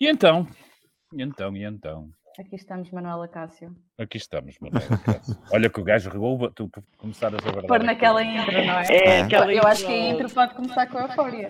E então? E então, e então? Aqui estamos, Manuela Cássio. Aqui estamos, Manuela Cássio. Olha que o gajo regou, tu começaras a guardar. Pôr naquela intro, não é? É, aquela Eu acho que a intro pode começar com a eufória.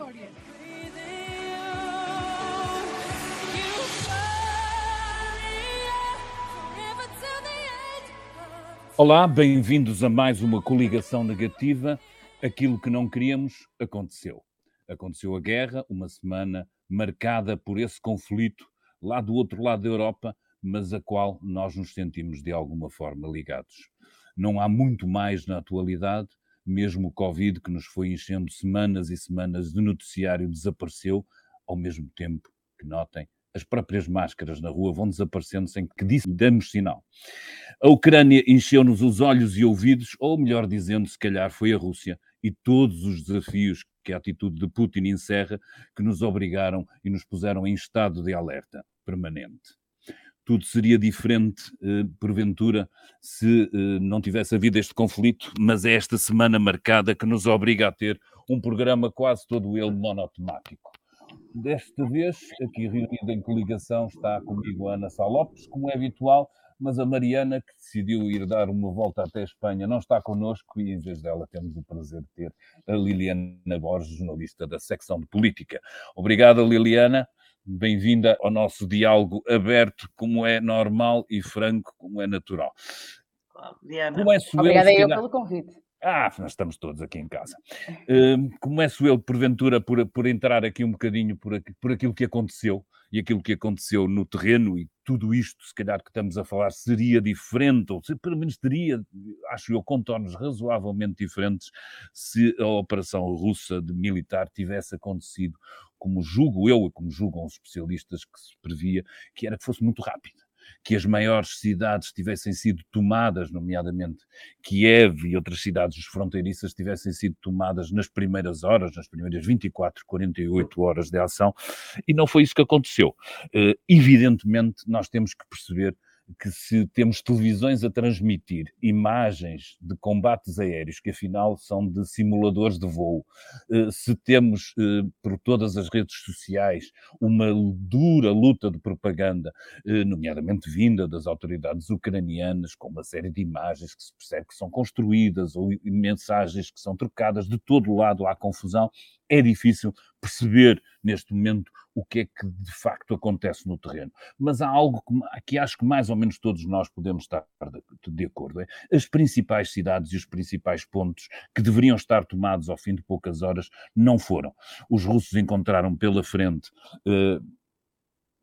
Olá, bem-vindos a mais uma coligação negativa. Aquilo que não queríamos aconteceu. Aconteceu a guerra, uma semana marcada por esse conflito lá do outro lado da Europa, mas a qual nós nos sentimos de alguma forma ligados. Não há muito mais na atualidade, mesmo o Covid que nos foi enchendo semanas e semanas de noticiário desapareceu, ao mesmo tempo que notem as próprias máscaras na rua vão desaparecendo sem que demos sinal. A Ucrânia encheu-nos os olhos e ouvidos, ou melhor dizendo, se calhar foi a Rússia, e todos os desafios que a atitude de Putin encerra, que nos obrigaram e nos puseram em estado de alerta permanente. Tudo seria diferente, eh, porventura, se eh, não tivesse havido este conflito, mas é esta semana marcada que nos obriga a ter um programa quase todo ele monotemático. Desta vez, aqui reunida em coligação, está comigo a Ana Sá Lopes, como é habitual, mas a Mariana, que decidiu ir dar uma volta até a Espanha, não está connosco e, em vez dela, temos o prazer de ter a Liliana Borges, jornalista da secção de política. Obrigada, Liliana. Bem-vinda ao nosso diálogo aberto, como é normal e franco, como é natural. Diana. Começo eu, Obrigada eu calhar- pelo convite. Ah, nós estamos todos aqui em casa. Hum, começo eu, porventura, por, por entrar aqui um bocadinho por, aqui- por aquilo que aconteceu e aquilo que aconteceu no terreno e tudo isto, se calhar que estamos a falar, seria diferente, ou se, pelo menos teria, acho eu, contornos razoavelmente diferentes se a operação russa de militar tivesse acontecido como julgo eu e como julgam os especialistas que se previa, que era que fosse muito rápida. Que as maiores cidades tivessem sido tomadas, nomeadamente Kiev e outras cidades fronteiriças tivessem sido tomadas nas primeiras horas, nas primeiras 24, 48 horas de ação, e não foi isso que aconteceu. Eh, evidentemente, nós temos que perceber que se temos televisões a transmitir imagens de combates aéreos, que afinal são de simuladores de voo, eh, se temos eh, por todas as redes sociais uma dura luta de propaganda, eh, nomeadamente vinda das autoridades ucranianas, com uma série de imagens que se percebe que são construídas ou mensagens que são trocadas de todo lado há confusão, é difícil perceber neste momento o que é que de facto acontece no terreno. Mas há algo que, que acho que mais ou menos todos nós podemos estar de, de acordo. É? As principais cidades e os principais pontos que deveriam estar tomados ao fim de poucas horas não foram. Os russos encontraram pela frente eh,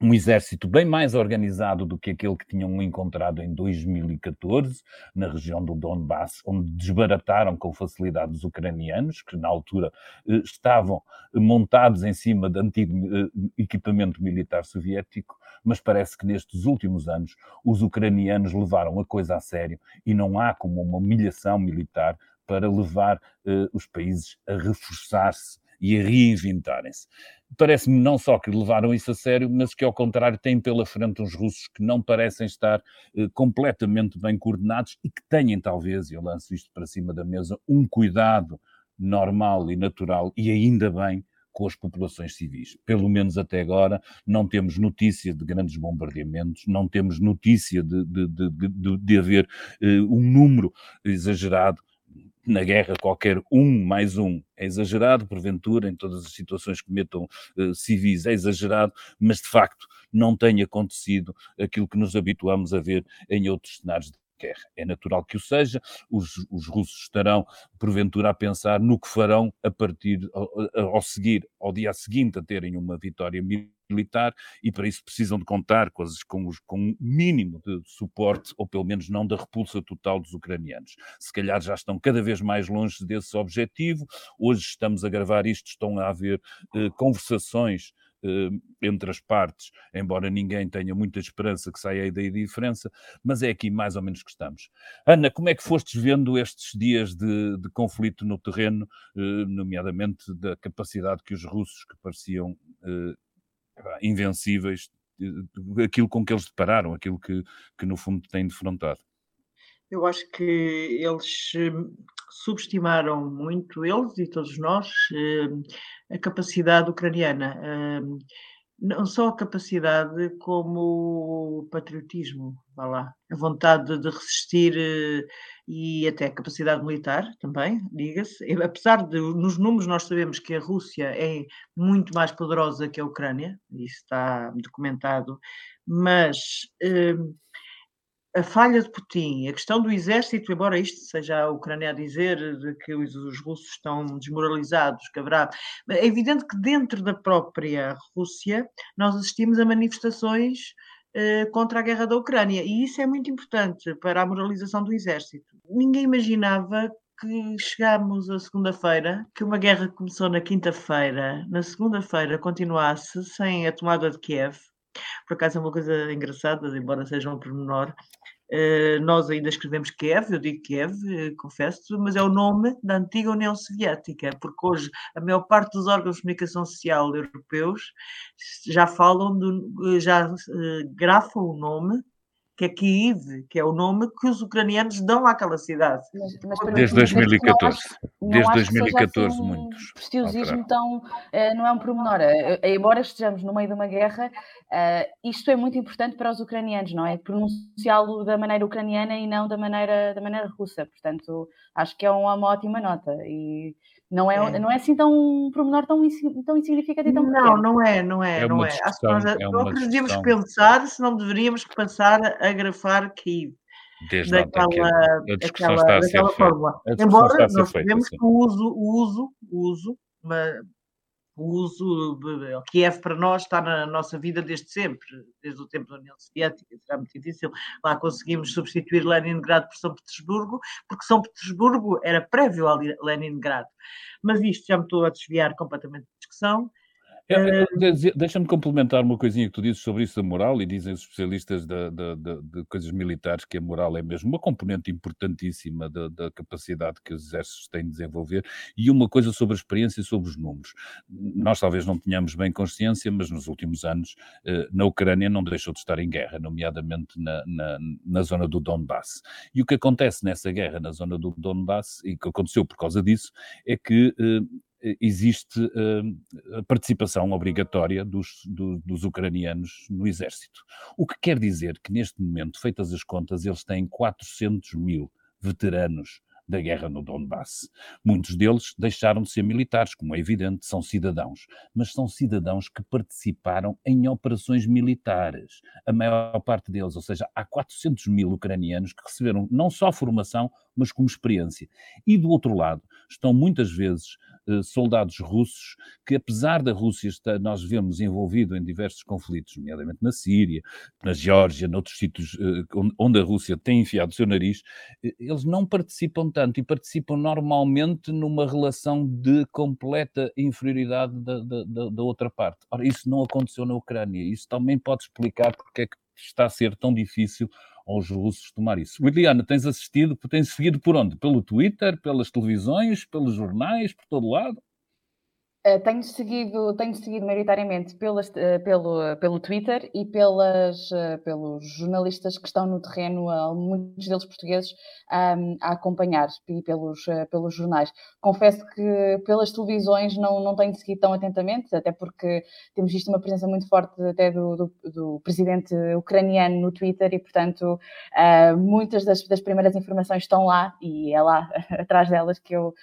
um exército bem mais organizado do que aquele que tinham encontrado em 2014, na região do Donbass, onde desbarataram com facilidade os ucranianos, que na altura eh, estavam montados em cima de antigo eh, equipamento militar soviético, mas parece que nestes últimos anos os ucranianos levaram a coisa a sério e não há como uma humilhação militar para levar eh, os países a reforçar-se e a reinventarem-se. Parece-me não só que levaram isso a sério, mas que ao contrário têm pela frente uns russos que não parecem estar eh, completamente bem coordenados e que tenham talvez, e eu lanço isto para cima da mesa, um cuidado normal e natural, e ainda bem, com as populações civis. Pelo menos até agora não temos notícia de grandes bombardeamentos, não temos notícia de, de, de, de, de haver eh, um número exagerado na guerra qualquer um mais um é exagerado, porventura, em todas as situações que metam eh, civis é exagerado, mas de facto não tem acontecido aquilo que nos habituamos a ver em outros cenários de guerra. É natural que o seja, os, os russos estarão, porventura, a pensar no que farão a partir, ao, ao seguir, ao dia seguinte, a terem uma vitória militar e para isso precisam de contar com, as, com, os, com um mínimo de suporte, ou pelo menos não da repulsa total dos ucranianos. Se calhar já estão cada vez mais longe desse objetivo. Hoje estamos a gravar isto, estão a haver eh, conversações entre as partes, embora ninguém tenha muita esperança que saia aí da diferença, mas é aqui mais ou menos que estamos. Ana, como é que fostes vendo estes dias de, de conflito no terreno, eh, nomeadamente da capacidade que os russos, que pareciam eh, invencíveis, eh, aquilo com que eles depararam, aquilo que, que no fundo têm defrontado? Eu acho que eles hum, subestimaram muito, eles e todos nós, hum, a capacidade ucraniana. Hum, não só a capacidade como o patriotismo, vá lá, a vontade de resistir e até a capacidade militar também, diga-se. Apesar de, nos números, nós sabemos que a Rússia é muito mais poderosa que a Ucrânia, isso está documentado, mas a falha de Putin, a questão do exército, embora isto seja a Ucrânia a dizer de que os, os russos estão desmoralizados, que é evidente que dentro da própria Rússia nós assistimos a manifestações eh, contra a guerra da Ucrânia e isso é muito importante para a moralização do exército. Ninguém imaginava que chegámos à segunda-feira, que uma guerra que começou na quinta-feira, na segunda-feira continuasse sem a tomada de Kiev. Por acaso é uma coisa engraçada, embora seja um pormenor, nós ainda escrevemos Kiev, eu digo Kiev, uh, confesso, mas é o nome da antiga União Soviética, porque hoje a maior parte dos órgãos de comunicação social europeus já falam, do, já uh, grafam o nome que é Kiev, que é o nome que os ucranianos dão àquela cidade. Mas, mas Desde 2014. Não Desde 2014, assim muitos. Prestiosismo tão. Uh, não é um promenor. Uh, embora estejamos no meio de uma guerra, uh, isto é muito importante para os ucranianos, não é? Pronunciá-lo da maneira ucraniana e não da maneira, da maneira russa. Portanto, acho que é uma, uma ótima nota. E não é, é. não é assim tão um promenor tão, tão insignificante e tão Não, pequeno. não é, não é, é não é. Acho que nós é devíamos pensar se não deveríamos passar a grafar Kiev. Desde daquela, aquela, daquela fórmula. Embora nós sabemos que o uso, o uso, o uso, o uso, Kiev para nós está na nossa vida desde sempre, desde o tempo da União Soviética, será muito difícil. Lá conseguimos substituir Leningrado por São Petersburgo, porque São Petersburgo era prévio a Leningrado. Mas isto já me estou a desviar completamente da discussão. É, Deixa-me complementar uma coisinha que tu dizes sobre isso da moral, e dizem os especialistas de, de, de, de coisas militares que a moral é mesmo uma componente importantíssima da, da, capacidade que os exércitos têm de desenvolver, e uma coisa sobre a experiência e sobre os números. Nós talvez não tenhamos bem consciência, mas nos últimos anos eh, na Ucrânia não deixou de estar em guerra, nomeadamente na, na, na zona do Donbass. E o que acontece nessa guerra na zona do Donbass, e que aconteceu por causa disso, é que eh, existe uh, a participação obrigatória dos, do, dos ucranianos no exército. O que quer dizer que, neste momento, feitas as contas, eles têm 400 mil veteranos da guerra no Donbass. Muitos deles deixaram de ser militares, como é evidente, são cidadãos, mas são cidadãos que participaram em operações militares. A maior parte deles, ou seja, há 400 mil ucranianos que receberam não só formação, mas como experiência. E do outro lado, estão muitas vezes eh, soldados russos que, apesar da Rússia estar, nós vemos envolvido em diversos conflitos, nomeadamente na Síria, na Geórgia, noutros sítios eh, onde a Rússia tem enfiado o seu nariz, eh, eles não participam tanto e participam normalmente numa relação de completa inferioridade da, da, da outra parte. Ora, isso não aconteceu na Ucrânia. Isso também pode explicar porque é que está a ser tão difícil aos russos tomar isso. Liliana, tens assistido, tens seguido por onde? Pelo Twitter, pelas televisões, pelos jornais, por todo lado? Uh, tenho seguido, tenho seguido maioritariamente pelas, uh, pelo, pelo Twitter e pelas, uh, pelos jornalistas que estão no terreno, muitos deles portugueses, a acompanhar e pelos, pelos jornais. Confesso que pelas televisões não, não tenho seguido tão atentamente, até porque temos visto uma presença muito forte até do, do, do presidente ucraniano no Twitter e, portanto, muitas das, das, primeiras informações estão lá e é lá atrás delas que eu,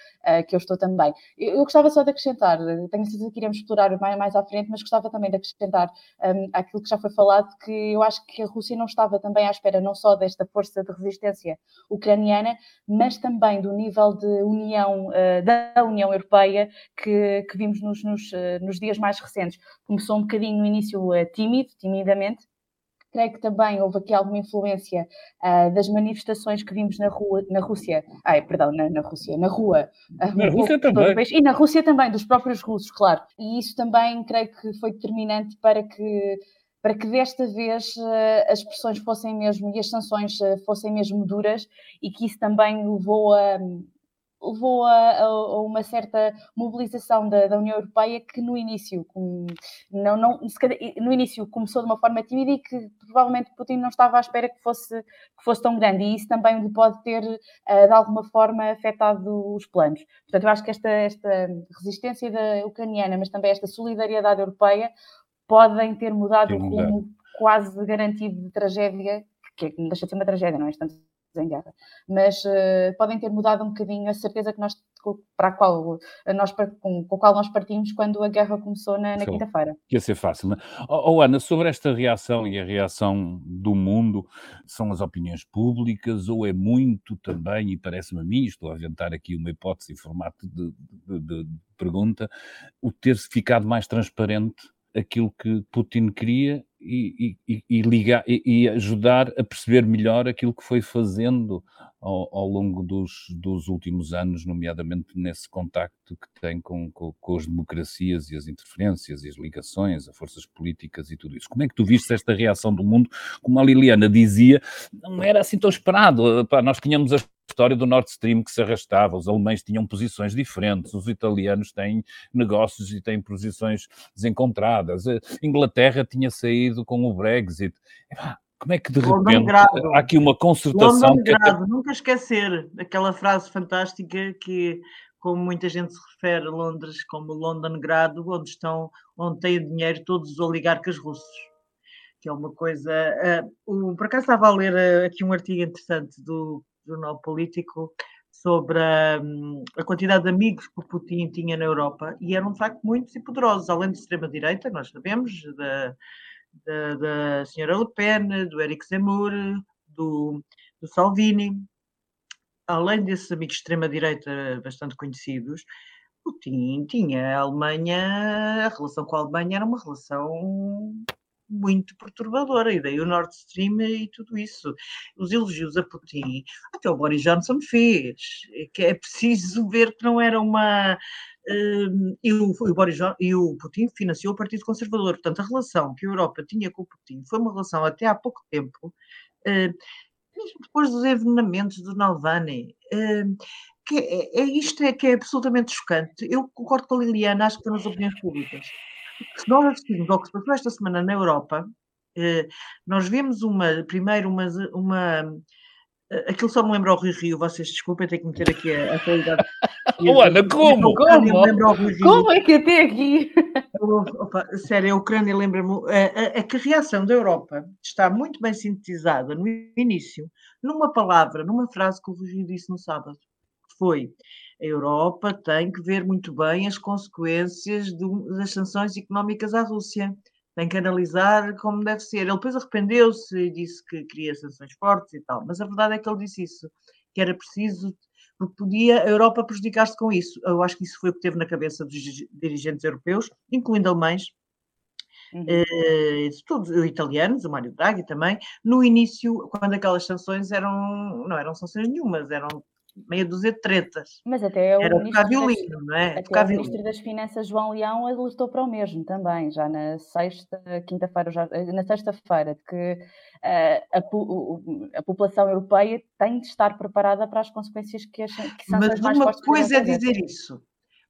que eu estou também. Eu, eu gostava só de acrescentar tenho certeza que iremos explorar mais, mais à frente, mas gostava também de acrescentar um, aquilo que já foi falado, que eu acho que a Rússia não estava também à espera não só desta força de resistência ucraniana, mas também do nível de união uh, da União Europeia que, que vimos nos, nos, uh, nos, dias mais recentes. Começou um bocadinho no início uh, tímido, timidamente, creio que também houve aqui alguma influência uh, das manifestações que vimos na rua, na Rússia, ai, perdão, na, na Rússia, na rua. Uh, na Rússia também. E na Rússia também, dos próprios russos, claro. E isso também creio que foi determinante para que para que desta vez uh, as pressões fossem mesmo e as sanções fossem mesmo duras e que isso também levou a, levou a, a, uma certa mobilização da, da, União Europeia que no início, com, não, não, no início começou de uma forma tímida e que provavelmente Putin não estava à espera que fosse, que fosse tão grande e isso também lhe pode ter uh, de alguma forma afetado os planos. Portanto, eu acho que esta, esta resistência da ucraniana, mas também esta solidariedade europeia podem ter mudado o rumo quase garantido de tragédia, que não deixa de ser uma tragédia, não é? Estamos em guerra, mas uh, podem ter mudado um bocadinho a certeza que nós, para a qual, nós, com, com a qual nós partimos quando a guerra começou na, na quinta-feira. Ia ser fácil, não é? Oh, oh, Ana, sobre esta reação e a reação do mundo, são as opiniões públicas ou é muito também, e parece-me a mim, estou a aventar aqui uma hipótese em formato de, de, de, de pergunta, o ter-se ficado mais transparente aquilo que Putin queria e, e, e, ligar, e, ajudar a perceber melhor aquilo que foi fazendo ao, ao longo dos, dos, últimos anos, nomeadamente nesse contacto que tem com, com, com, as democracias e as interferências e as ligações, as forças políticas e tudo isso. Como é que tu viste esta reação do mundo? Como a Liliana dizia, não era assim tão esperado. nós tínhamos as história do Nord Stream que se arrastava, os alemães tinham posições diferentes, os italianos têm negócios e têm posições desencontradas, a Inglaterra tinha saído com o Brexit. Como é que de repente há aqui uma concertação? Que até... Nunca esquecer aquela frase fantástica que, como muita gente se refere a Londres como London Grado, onde estão, onde têm dinheiro todos os oligarcas russos. Que é uma coisa. Uh, por acaso estava a ler uh, aqui um artigo interessante do jornal político sobre a, hum, a, quantidade de amigos que o Putin tinha na Europa e eram de facto muitos e poderosos, além de extrema-direita, nós sabemos, da, da, da senhora Le Pen, do Eric Zemmour, do, do Salvini. Além desses amigos de extrema-direita bastante conhecidos, Putin tinha a Alemanha, a relação com a Alemanha era uma relação muito perturbadora, e daí o Nord Stream e tudo isso. Os elogios a Putin, até o Boris Johnson fez, que é preciso ver que não era uma. E, o, o Boris Johnson, e o Putin financiou o Partido Conservador. Portanto, a relação que a Europa tinha com o Putin foi uma relação até há pouco tempo, mesmo depois dos envenenamentos do. Uh, que é, é, isto é que é absolutamente chocante. Eu concordo com a Liliana, acho que nas opiniões públicas se nós assistimos ao que se passou esta semana na Europa, eh, nós vemos uma, primeiro uma, uma aquilo só me lembra o Rio Rio, vocês desculpem, tenho que meter aqui a, a qualidade. oh, Ana, como? Como? como é que até aqui? Opa, sério, a Ucrânia lembra-me. A, a, a, que a reação da Europa está muito bem sintetizada no início, numa palavra, numa frase que o Rio disse no sábado. Foi a Europa tem que ver muito bem as consequências das sanções económicas à Rússia. Tem que analisar como deve ser. Ele depois arrependeu-se e disse que queria sanções fortes e tal, mas a verdade é que ele disse isso, que era preciso, porque podia a Europa prejudicar-se com isso. Eu acho que isso foi o que teve na cabeça dos dirigentes europeus, incluindo alemães, Uhum. Uh, todos italianos, o Mário Draghi também, no início, quando aquelas sanções eram, não eram sanções nenhumas, eram meia dúzia de tretas. Mas até o Era tocar violino, não é? Até o Ministro das Finanças, João Leão, alertou para o mesmo também, já na sexta, quinta-feira, na sexta-feira, de que uh, a, a, população europeia tem de estar preparada para as consequências que, as, que são Mas mais uma coisa é dizer isso.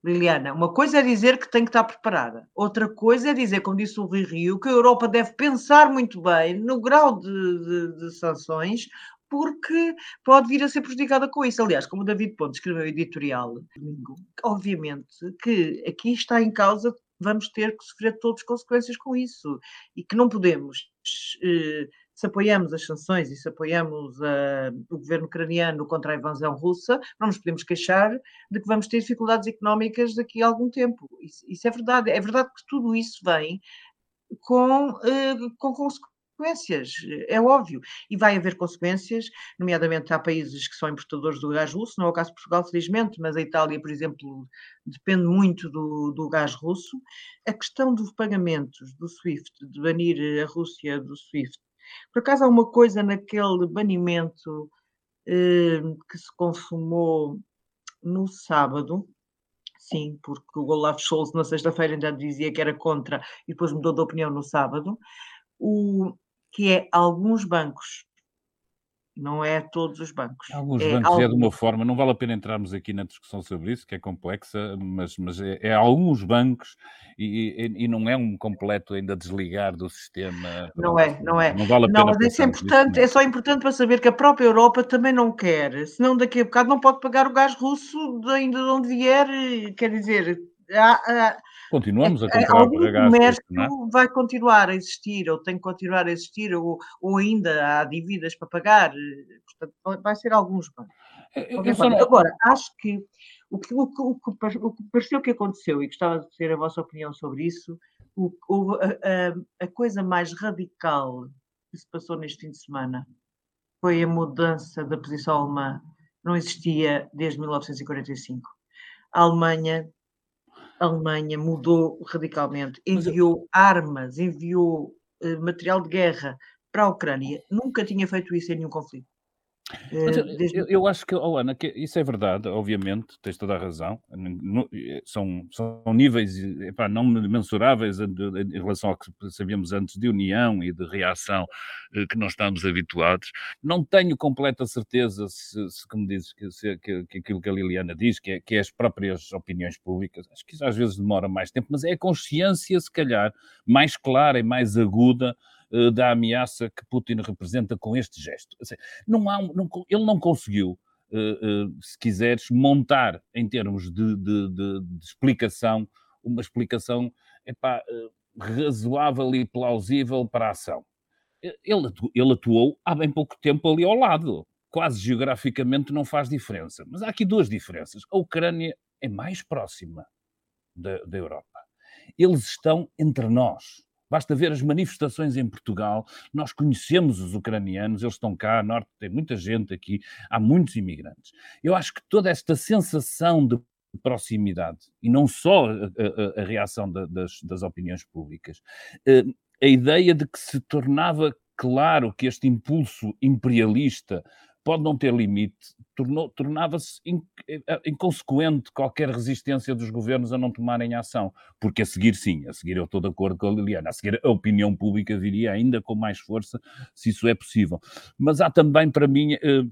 Liliana, uma coisa é dizer que tem que estar preparada, outra coisa é dizer, como disse o Rui Rio, que a Europa deve pensar muito bem no grau de, de, de sanções, porque pode vir a ser prejudicada com isso. Aliás, como o David Ponte escreveu editorial domingo, obviamente que aqui está em causa, vamos ter que sofrer todas as consequências com isso e que não podemos. Eh, se apoiamos as sanções e se apoiamos uh, o governo ucraniano contra a invasão russa, não nos podemos queixar de que vamos ter dificuldades económicas daqui a algum tempo. Isso, isso é verdade. É verdade que tudo isso vem com, uh, com consequências consequências, é óbvio. E vai haver consequências, nomeadamente há países que são importadores do gás russo, não é o caso de Portugal, felizmente, mas a Itália, por exemplo, depende muito do, do gás russo. A questão dos pagamentos do SWIFT, de banir a Rússia do SWIFT, por acaso há uma coisa naquele banimento eh, que se consumou no sábado, sim, porque o Olaf Scholz na sexta-feira ainda dizia que era contra e depois mudou de opinião no sábado. O, que é alguns bancos, não é todos os bancos. Alguns é bancos alguns... é de uma forma, não vale a pena entrarmos aqui na discussão sobre isso, que é complexa, mas, mas é, é alguns bancos e, e, e, não é um completo ainda desligar do sistema. Não é, não é. Não vale a pena. Não, mas isso é importante, é só importante para saber que a própria Europa também não quer, senão daqui a bocado não pode pagar o gás russo de ainda de onde vier, quer dizer, há, há Continuamos a É, comprar algum gás. comércio não é? vai continuar a existir, ou tem que continuar a existir, ou, ou ainda há dívidas para pagar. eh, Portanto, vai ser alguns bancos. Não- Agora, acho que o que, o, que, o, que, o que pareceu que aconteceu, e gostava de ter a vossa opinião sobre isso, o, o- a, a- a coisa mais radical que se passou neste fim de semana foi a mudança da posição alemã. Não existia desde 1945. A Alemanha, a Alemanha mudou radicalmente, enviou armas, enviou eh, material de guerra para a Ucrânia. Nunca tinha feito isso em nenhum conflito. Eh, eu, eu- acho que, oh Ana, que isso é verdade, obviamente, tens toda a razão. No- São, são níveis epá, não mensuráveis em, relação ao que sabíamos antes de união e de reação eh, que nós estamos habituados. Não tenho completa certeza se, se como dizes, que, se- que- que aquilo que a Liliana diz, que é, que é as próprias opiniões públicas. Acho que isso às vezes demora mais tempo, mas é a consciência, se calhar, mais clara e mais aguda eh, da ameaça que Putin representa com este gesto. Assim, não há, não ele não conseguiu, eh, se quiseres, montar em termos de, de- de- de explicação, uma explicação epá, razoável e plausível para a ação. Ele, ele atuou há bem pouco tempo ali ao lado. Quase geograficamente não faz diferença. Mas há aqui duas diferenças. A Ucrânia é mais próxima da, da Europa. Eles estão entre nós. Basta ver as manifestações em Portugal. Nós conhecemos os ucranianos, eles estão cá, norte tem muita gente aqui, há muitos imigrantes. Eu acho que toda esta sensação de proximidade, e não só a, a- a reação da- das, das opiniões públicas, eh, a ideia de que se tornava claro que este impulso imperialista pode não ter limite, tornava-se eh, inconsequente qualquer resistência dos governos a não tomarem ação. Porque a seguir, sim, a seguir eu estou de acordo com a Liliana, a seguir a opinião pública viria ainda com mais força, se isso é possível. Mas há também, para mim, eh,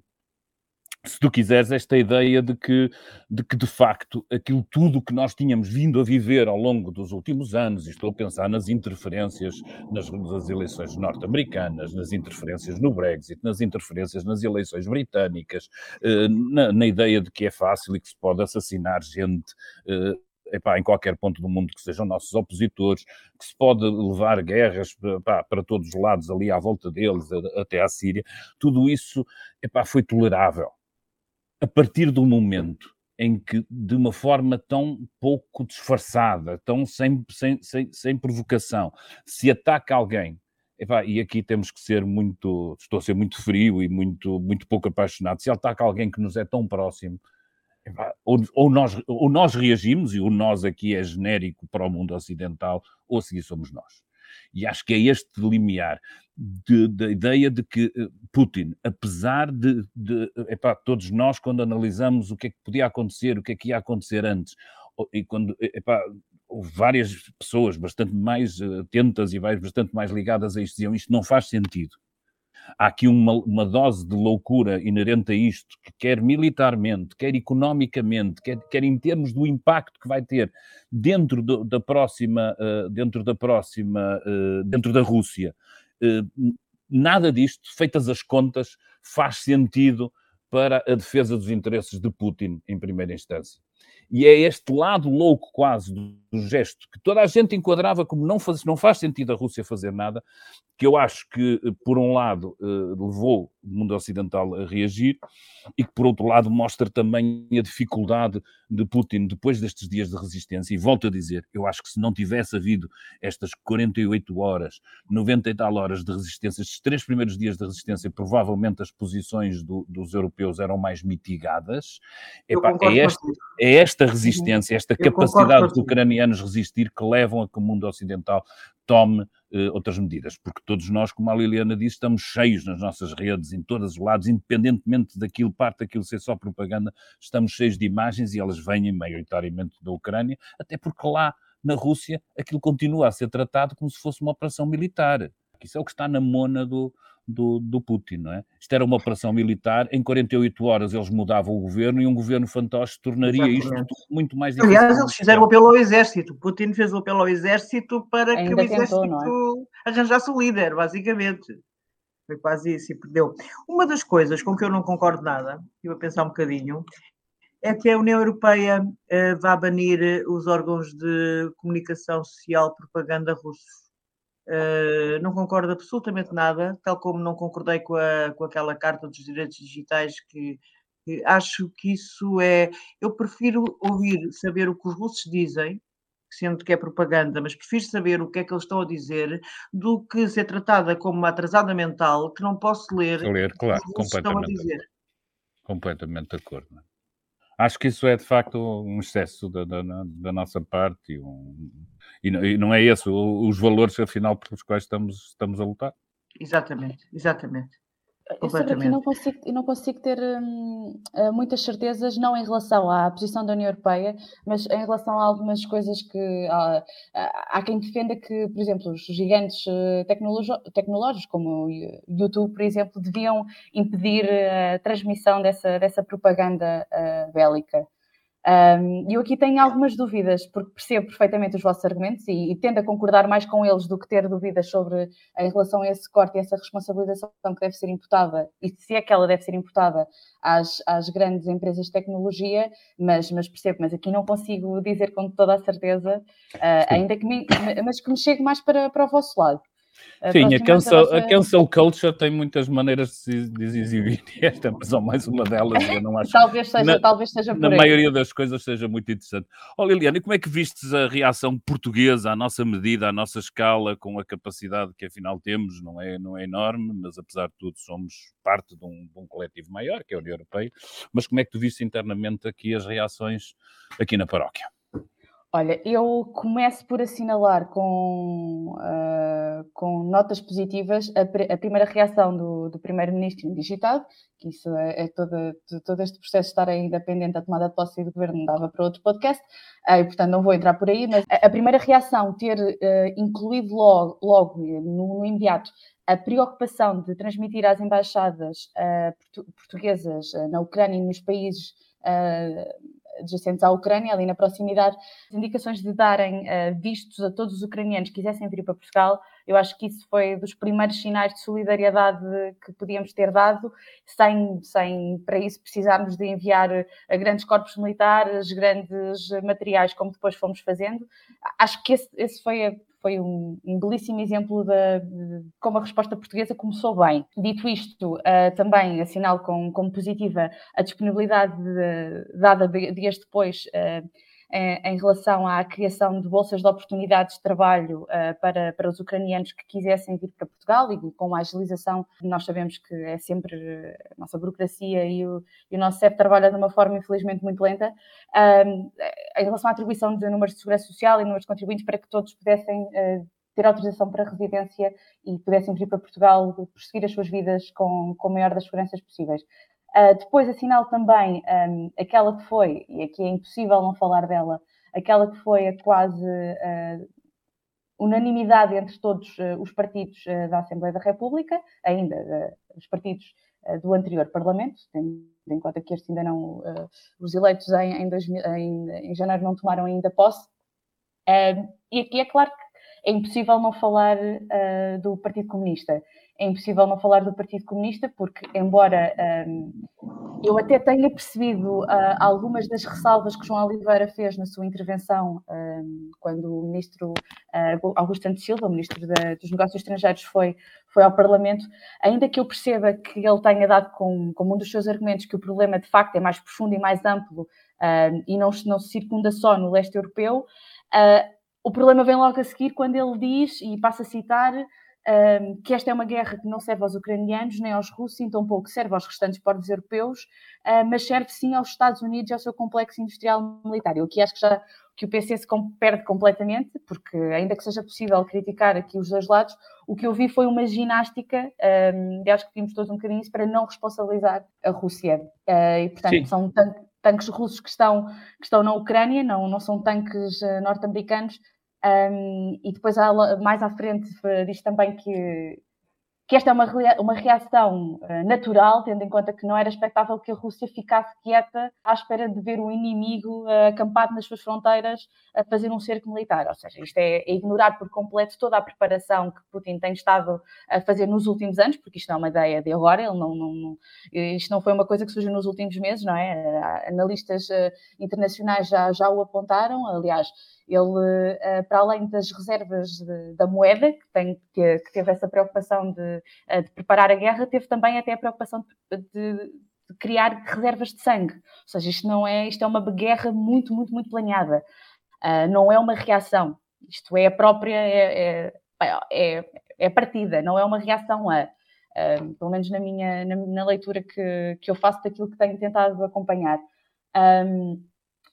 se tu quiseres, esta ideia de que, de que, de facto, aquilo tudo que nós tínhamos vindo a viver ao longo dos últimos anos, e estou a pensar nas interferências nas, nas eleições norte-americanas, nas interferências no Brexit, nas interferências nas eleições britânicas, eh, na, na ideia de que é fácil e que se pode assassinar gente eh, epá, em qualquer ponto do mundo que sejam nossos opositores, que se pode levar guerras epá, para todos os lados ali à volta deles, até à Síria, tudo isso epá, foi tolerável. A partir do momento em que, de uma forma tão pouco disfarçada, tão sem, sem, sem, sem provocação, se ataca alguém, epá, e aqui temos que ser muito, estou a ser muito frio e muito, muito pouco apaixonado, se ataca alguém que nos é tão próximo, epá, ou, ou, nós, ou nós reagimos, e o nós aqui é genérico para o mundo ocidental, ou a seguir somos nós. E acho que é este limiar de- da ideia de que eh, Putin, apesar de, de epá, todos nós, quando analisamos o que é que podia acontecer, o que é que ia acontecer antes, e quando epá, houve várias pessoas bastante mais eh, atentas e bastante mais ligadas a isto, diziam isto não faz sentido. Há aqui uma, uma dose de loucura inerente a isto, que quer militarmente, quer economicamente, quer, quer em termos do impacto que vai ter dentro do- da próxima, eh, dentro da próxima, eh, dentro da Rússia, eh, nada disto, feitas as contas, faz sentido para a defesa dos interesses de Putin em primeira instância. E é este lado louco quase do, do gesto que toda a gente enquadrava como não faz, não faz sentido a Rússia fazer nada, que eu acho que, eh, por um lado, eh, levou o mundo ocidental a reagir e que, por outro lado, mostra também a dificuldade de Putin depois destes dias de resistência. E volto a dizer, eu acho que se não tivesse havido estas 48 horas, 90 e tal horas de resistência, estes três primeiros dias de resistência, provavelmente as posições do- dos europeus eram mais mitigadas. Epá, é, contigo. é esta resistência, esta Eu capacidade dos ucranianos resistir que levam a que o mundo ocidental tome eh, outras medidas, porque todos nós, como a Liliana disse, estamos cheios nas nossas redes, em todos os lados, independentemente daquilo, parte daquilo ser só propaganda, estamos cheios de imagens e elas vêm maioritariamente da Ucrânia, até porque lá na Rússia aquilo continua a ser tratado como se fosse uma operação militar. Isso é o que está na mona do, do, do Putin, não é? Isto era uma operação militar, em 48 horas eles mudavam o governo e um governo fantoche tornaria isto Exatamente. tudo muito mais difícil. Aliás, eles fizeram o apelo ao exército. Putin fez o apelo ao exército para que Ainda o tentou, exército é? arranjasse o líder, basicamente. Foi quase isso e perdeu. Uma das coisas com que eu não concordo nada, estive a pensar um bocadinho, é que a União Europeia uh, vá banir os órgãos de comunicação social propaganda russos. Uh, não concordo absolutamente nada, tal como não concordei com, a, com aquela Carta dos Direitos Digitais que, que acho que isso é. Eu prefiro ouvir, saber o que os russos dizem, sendo que é propaganda, mas prefiro saber o que é que eles estão a dizer do que ser tratada como uma atrasada mental que não posso ler, ler claro, o que os estão a dizer. Completamente de acordo. É? Acho que isso é de facto um excesso da, da, da nossa parte e, um, e, não é esse os valores, afinal, pelos quais estamos, estamos a lutar. Exatamente, exatamente. Eu sobre aqui não consigo, não consigo ter hum, eh, muitas certezas, não em relação à posição da União Europeia, mas em relação a algumas coisas que há, há quem defenda que, por exemplo, os gigantes eh, tecnológicos, como o YouTube, por exemplo, deviam impedir a transmissão dessa, dessa propaganda uh, bélica. Um, eu aqui tenho algumas dúvidas, porque percebo perfeitamente os vossos argumentos e, e, tendo a concordar mais com eles do que ter dúvidas sobre em relação a esse corte e essa responsabilização que deve ser imputada, e se é que ela deve ser imputada às, às grandes empresas de tecnologia, mas, mas, percebo, mas aqui não consigo dizer com toda a certeza, uh, ainda que me, mas que me chegue mais para, para o vosso lado. Sim, a cancel, a cancel culture tem muitas maneiras de, de exibir esta, mas só mais uma delas. Eu não acho talvez seja, na, talvez seja Na aí. maioria das coisas seja muito interessante. Ó oh, Liliana, e como é que vistes a reação portuguesa à nossa medida, à nossa escala, com a capacidade que afinal temos? Não é, não é enorme, mas apesar de tudo somos parte de um, de um coletivo maior, que é a União Europeia. Mas como é que tu viste internamente aqui as reações aqui na paróquia? Olha, eu começo por assinalar com, uh, com notas positivas a, a primeira reação do, do Primeiro-Ministro indigitado, que isso é, é todo este processo estar ainda pendente da tomada de posse do governo, dava para outro podcast, uh, e portanto não vou entrar por aí, mas a, a primeira reação, ter uh, incluído logo, logo no, no, imediato a preocupação de transmitir às embaixadas portuguesas na Ucrânia e nos países adjacentes à Ucrânia, ali na proximidade, indicações de darem uh, vistos a todos os ucranianos que quisessem vir para Portugal. Eu acho que isso foi dos primeiros sinais de solidariedade que podíamos ter dado, sem, sem para isso precisarmos de enviar a grandes corpos militares, grandes materiais, como depois fomos fazendo. Acho que esse, esse foi foi um, um belíssimo exemplo de, de, como a resposta portuguesa começou bem. Dito isto, uh, também assinalo com, como positiva a disponibilidade de, dada dias depois. Uh, em relação à criação de bolsas de oportunidades de trabalho uh, para, para os ucranianos que quisessem vir para Portugal e com a agilização, nós sabemos que é sempre a nossa burocracia e o, e o nosso CEP trabalha de uma forma infelizmente muito lenta, em relação à atribuição de números de segurança social e números de contribuintes para que todos pudessem ter autorização para residência e pudessem vir para Portugal prosseguir as suas vidas com, com a maior das seguranças possíveis. Uh, depois assinalo também um, aquela que foi, e aqui é impossível não falar dela, aquela que foi a quase uh, unanimidade entre todos uh, os partidos da Assembleia da República, ainda os partidos do anterior Parlamento, tendo em conta que estes ainda não, os eleitos em, em, 2000, em, em, janeiro não tomaram ainda posse. e aqui é claro que é impossível não falar do Partido Comunista é impossível não falar do Partido Comunista, porque, embora um, eu até tenha percebido uh, algumas das ressalvas que João Oliveira fez na sua intervenção, um, quando o ministro uh, Augusto Santos Silva, ministro da, dos Negócios Estrangeiros, foi, foi ao Parlamento, ainda que eu perceba que ele tenha dado como, como um dos seus argumentos que o problema de facto é mais profundo e mais amplo uh, e não, não se circunda só no leste europeu, uh, o problema vem logo a seguir quando ele diz, e passa a citar, um, que esta é uma guerra que não serve aos ucranianos nem aos russos, e tampouco serve aos restantes povos europeus, uh, mas serve sim aos Estados Unidos e ao seu complexo industrial militar. Eu aqui acho que já que o PC se perde completamente, porque ainda que seja possível criticar aqui os dois lados, o que eu vi foi uma ginástica, um, e acho que vimos todos um bocadinho isso, para não responsabilizar a Rússia. Uh, e, portanto, sim. são tan tanques russos que estão, que estão na Ucrânia, não, não são tanques uh, norte-americanos, um, e depois, mais à frente, diz também que, que esta é uma, uma reação uh, natural, tendo em conta que não era expectável que a Rússia ficasse quieta à espera de ver o inimigo uh, acampado nas suas fronteiras a fazer um cerco militar. Ou seja, isto é, é, ignorar por completo toda a preparação que Putin tem estado a fazer nos últimos anos, porque isto não é uma ideia de agora, ele não, não, não isto não foi uma coisa que surgiu nos últimos meses, não é? Analistas uh, internacionais já, já o apontaram, aliás, ele, eh, para além das reservas de, da moeda, que, tem, que, que, teve essa preocupação de, eh, de, preparar a guerra, teve também até a preocupação de, de, criar reservas de sangue. Ou seja, isto não é, isto é uma guerra muito, muito, muito planeada. Uh, não é uma reação. Isto é a própria, é, é, é, é partida, não é uma reação a. Uh, pelo menos na minha na, na, leitura que, que eu faço daquilo que tenho tentado acompanhar. Um,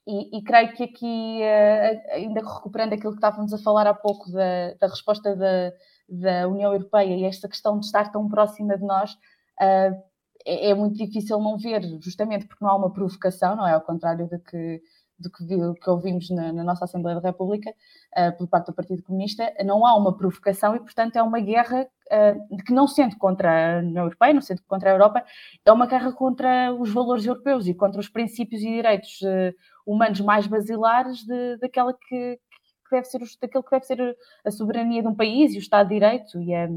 e, e, creio que aqui, uh, ainda recuperando aquilo que estávamos a falar há pouco da, da resposta da, da, União Europeia e esta questão de estar tão próxima de nós, uh, é, é, muito difícil não ver, justamente porque não há uma provocação, não é? Ao contrário do que, do que, viu, que ouvimos na, na, nossa Assembleia da República uh, por parte do Partido Comunista, não há uma provocação e, portanto, é uma guerra uh, que não sendo contra a União Europeia, não sendo contra a Europa, é uma guerra contra os valores europeus e contra os princípios e direitos uh, humanos mais basilares de, daquela que, que, deve ser, daquele que deve ser a soberania de um país e o Estado de Direito e a,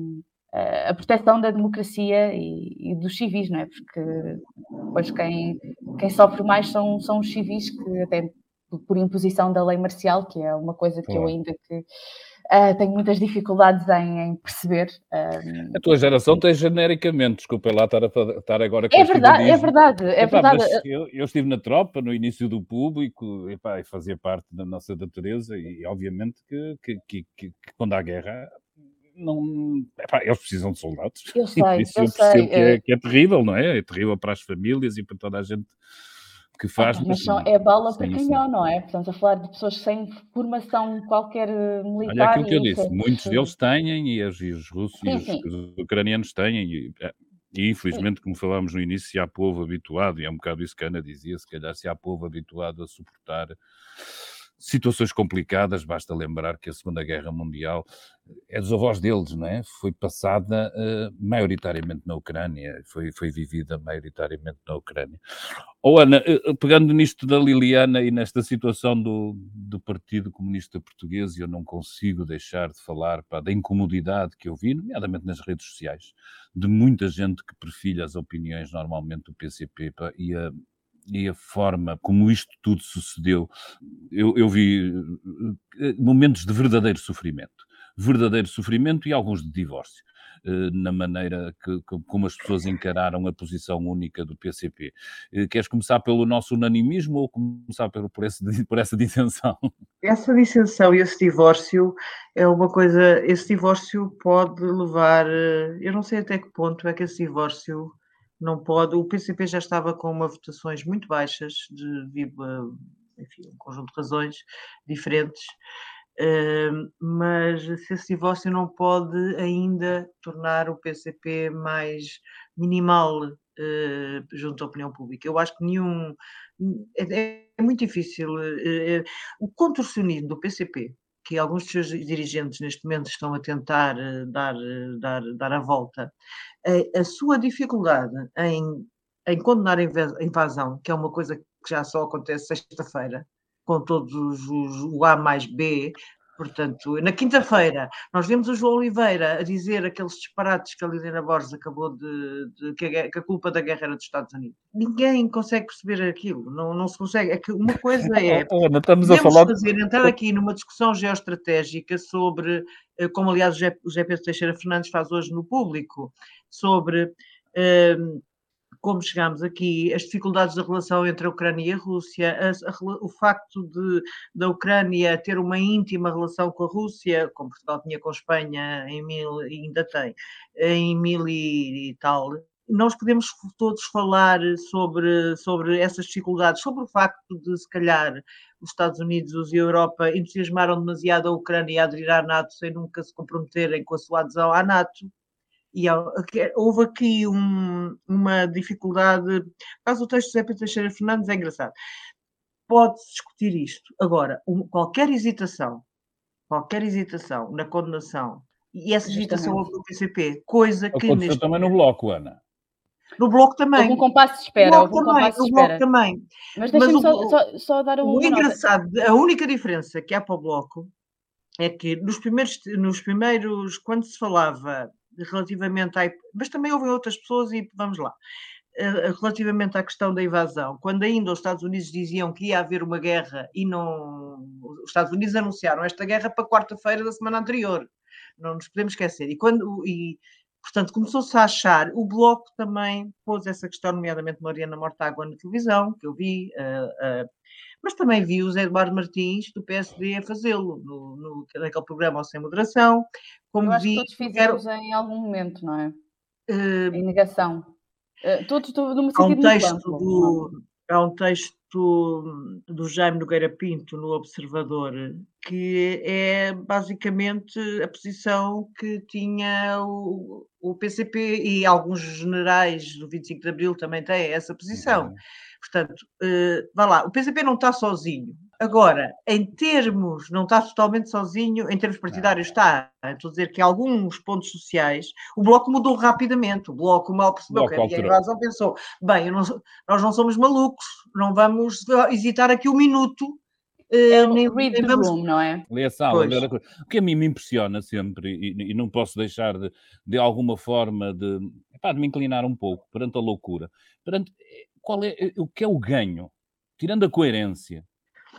a proteção da democracia e, e, dos civis, não é? Porque depois quem, quem sofre mais são, são os civis que até por imposição da lei marcial, que é uma coisa que eu ainda que Uh, tenho muitas dificuldades em, em perceber. Uh, a tua geração tem genericamente, desculpa lá estar, a, estar agora com É verdade, é verdade, é epá, verdade. Eu, eu, estive na tropa no início do público epá, e fazia parte da nossa natureza e obviamente que, que, que, que quando há guerra não, epá, eles precisam de soldados. Eu sei, eu, eu sei. Que é, que é terrível, não é? É terrível para as famílias e para toda a gente que faz. Ah, mas é bala para canhão, não é? Portanto, a falar de pessoas sem formação qualquer eh, militar. Olha aquilo que eu disse, muitos deles têm, e os, e os russos sim, e os, os, ucranianos têm, e, eh, e infelizmente, como falámos no início, se há povo habituado, e é um bocado isso que a Ana dizia, se calhar se há povo habituado a suportar situações complicadas, basta lembrar que a Segunda Guerra Mundial é dos avós deles, não é? Foi passada uh, maioritariamente na Ucrânia, foi, foi vivida maioritariamente na Ucrânia. Oh, Ana, uh, pegando nisto da Liliana e nesta situação do, do Partido Comunista Português, eu não consigo deixar de falar pá, da incomodidade que eu vi, nomeadamente nas redes sociais, de muita gente que perfilha as opiniões normalmente do PCP pá, e a e a forma como isto tudo sucedeu, eu, eu vi eh, momentos de verdadeiro sofrimento. Verdadeiro sofrimento e alguns de divórcio eh, na maneira que, como as pessoas encararam a posição única do PCP. Eh, queres começar pelo nosso unanimismo ou começar por, por, esse, por essa dissensão? Essa dissensão e esse divórcio é uma coisa. Esse divórcio pode levar. Eu não sei até que ponto é que esse divórcio não pode. O PCP já estava com uma votações muito baixas, devido a enfim, um conjunto de razões diferentes, uh, mas se esse divórcio não pode ainda tornar o PCP mais minimal uh, junto à opinião pública. Eu acho que nenhum. É, é muito difícil. O contorcionismo do PCP que alguns dos seus dirigentes neste momento estão a tentar eh, dar, eh, dar, dar a volta, a, a sua dificuldade em, em condenar a invasão, que é uma coisa que já só acontece sexta-feira, com todos os, o A mais B, Portanto, na quinta-feira, nós vimos o João Oliveira a dizer aqueles disparates que a Liliana Borges acabou de. de que, a, que, a, culpa da guerra era dos Estados Unidos. Ninguém consegue perceber aquilo, não, não se consegue. É que uma coisa é. Ana, estamos a falar. fazer entrar aqui numa discussão geoestratégica sobre, eh, como aliás o Pedro Teixeira Fernandes faz hoje no público, sobre. Um, como chegámos aqui, as dificuldades da relação entre a Ucrânia e a Rússia, a, o facto de da Ucrânia ter uma íntima relação com a Rússia, como Portugal tinha com a Espanha em mil, ainda tem, em mil e, e tal, nós podemos todos falar sobre, sobre essas dificuldades, sobre o facto de, se calhar, os Estados Unidos e a Europa entusiasmaram demasiado a Ucrânia a aderir à NATO sem nunca se comprometerem com a sua adesão à NATO e houve aqui um, uma dificuldade. Caso o texto de Zé Pedro Teixeira Fernandes é engraçado. Pode-se discutir isto. Agora, um, qualquer hesitação, qualquer hesitação na condenação E essa agitação houve no PCP, coisa que. Aconteceu neste... também no Bloco, Ana. No Bloco também. Houve um compasso de espera. No Bloco, também, no bloco também. Mas deixa-me só, só, só, dar um. O engraçado, a única diferença que há para o Bloco é que nos primeiros, nos primeiros quando se falava relativamente à. Mas também houve outras pessoas e vamos lá. Eh, relativamente à questão da invasão, quando ainda os Estados Unidos diziam que ia haver uma guerra e não. Os Estados Unidos anunciaram esta guerra para quarta-feira da semana anterior. Não nos podemos esquecer. E quando. E, Portanto, começou-se a achar, o Bloco também pôs essa questão, nomeadamente Mariana Mortágua na televisão, que eu vi, uh, uh, mas também vi o Zé Eduardo Martins, do PSD, a fazê-lo, no, no, naquele programa Sem Moderação. Como eu acho vi, que todos fizemos quero... em algum momento, não é? Uh, em negação. Uh, todos, todos num sentido um texto do, Há um texto do Jaime Nogueira Pinto no Observador que é basicamente a posição que tinha o, o PCP e alguns generais do 25 de Abril também têm essa posição. Uhum. Portanto, uh, vá lá, o PCP não está sozinho. Agora, em termos, não está totalmente sozinho, em termos partidários está. Estou a dizer que alguns pontos sociais, o Bloco mudou rapidamente. O Bloco mal percebeu que havia invasão, pensou, bem, não, nós não somos malucos, não vamos hesitar aqui um minuto é eh, nem, read the vamos... room, não é? Lê a sala, O que a mim me impressiona sempre, e, e não posso deixar de, de alguma forma de, epá, de me inclinar um pouco perante a loucura, perante eh, qual é o que é o ganho, tirando a coerência,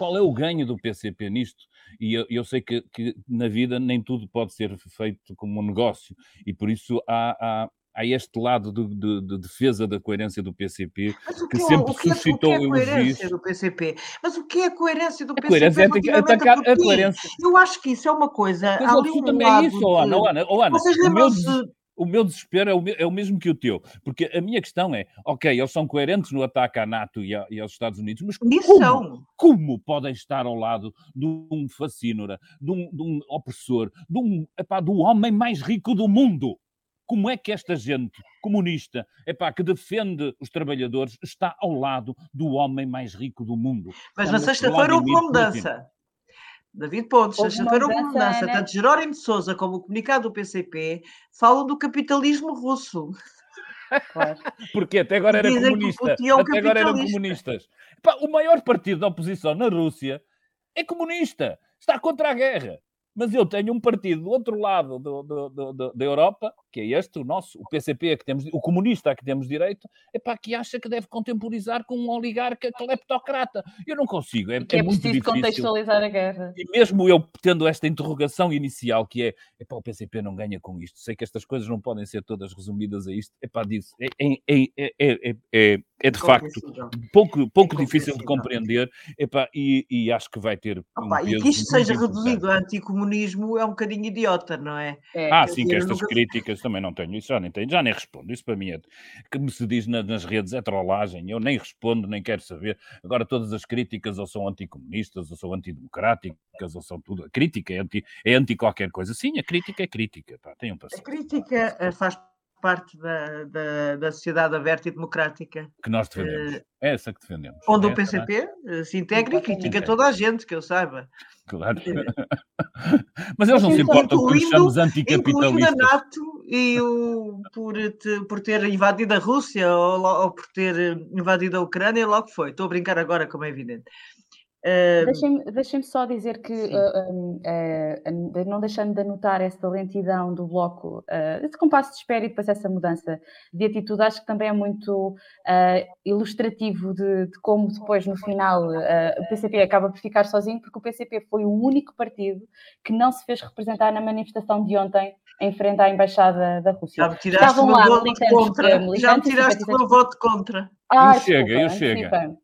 qual é o ganho do PCP nisto? E eu, eu sei que, que, na vida nem tudo pode ser feito como um negócio, e por isso há, há, há este lado de, de, de, defesa da coerência do PCP que, que, sempre que suscitou é, o que é a coerência do PCP? Mas o que é a coerência do a PCP? Coerência é atacar a, coerência. Eu acho que isso é uma coisa. Mas absolutamente um é isso, oh, Ana. Oh, Ana, oh, Ana Vocês lembram-se o meu desespero é o, é o, mesmo que o teu, porque a minha questão é, ok, eles são coerentes no ataque à NATO e, a, e aos Estados Unidos, mas como, como, podem estar ao lado de um fascínora, de um, de um opressor, de um, epá, do homem mais rico do mundo? Como é que esta gente comunista, epá, que defende os trabalhadores, está ao lado do homem mais rico do mundo? Mas na sexta-feira houve uma mudança. David Pontes, sexta-feira houve uma mudança. Né? Tanto Jerónimo de Souza como o comunicado do PCP falam do capitalismo russo. Claro. Porque até agora era Dizem comunista. É até agora eram comunistas. Epá, o maior partido da oposição na Rússia é comunista. Está contra a guerra. Mas eu tenho um partido do outro lado do, do, do, da Europa, que é este, o nosso, o PCP, que temos, o comunista a que temos direito, é para que acha que deve contemporizar com um oligarca cleptocrata. Eu não consigo, é, é, é muito difícil. contextualizar a guerra. E mesmo eu tendo esta interrogação inicial, que é, é para o PCP não ganha com isto, sei que estas coisas não podem ser todas resumidas a isto, é para disso, é, é, é, é, é de facto pouco, pouco difícil de compreender, epá, e, e acho que vai ter. Opa, um e que isto seja reduzido a anticomunismo é um bocadinho idiota, não é? ah, sim, que estas nunca... críticas também não tenho, isso já nem tenho, já nem respondo. Isso para mim é que me se diz na, nas redes é trollagem, eu nem respondo, nem quero saber. Agora, todas as críticas ou são anticomunistas, ou são antidemocráticas, ou são tudo. A crítica é anti, é anti qualquer coisa. Sim, a crítica é crítica, pá, tenham paciência. A crítica eh, faz parte da, da, da, sociedade aberta e democrática. Que nós defendemos. Uh, é essa que defendemos. Onde é o PCP uh, se integra e critica toda a gente, que eu saiba. Claro. Mas eles não se importam que chamamos anticapitalistas. a NATO e o, por, te, por ter invadido a Rússia ou, ou por ter invadido a Ucrânia, logo foi. Estou a brincar agora, como é evidente. Uh, Deixem-me deixem só dizer que, uh, uh, não deixando de anotar essa lentidão do bloco, esse compasso de espera e depois essa mudança de atitude, acho que também é muito ilustrativo de, de, como depois, no final, o PCP acaba por ficar sozinho, porque o PCP foi o único partido que não se fez representar na manifestação de ontem em frente à Embaixada da Rússia. Já me tiraste o meu voto contra. Já me tiraste o meu voto contra. Ah, eu chega, eu chega.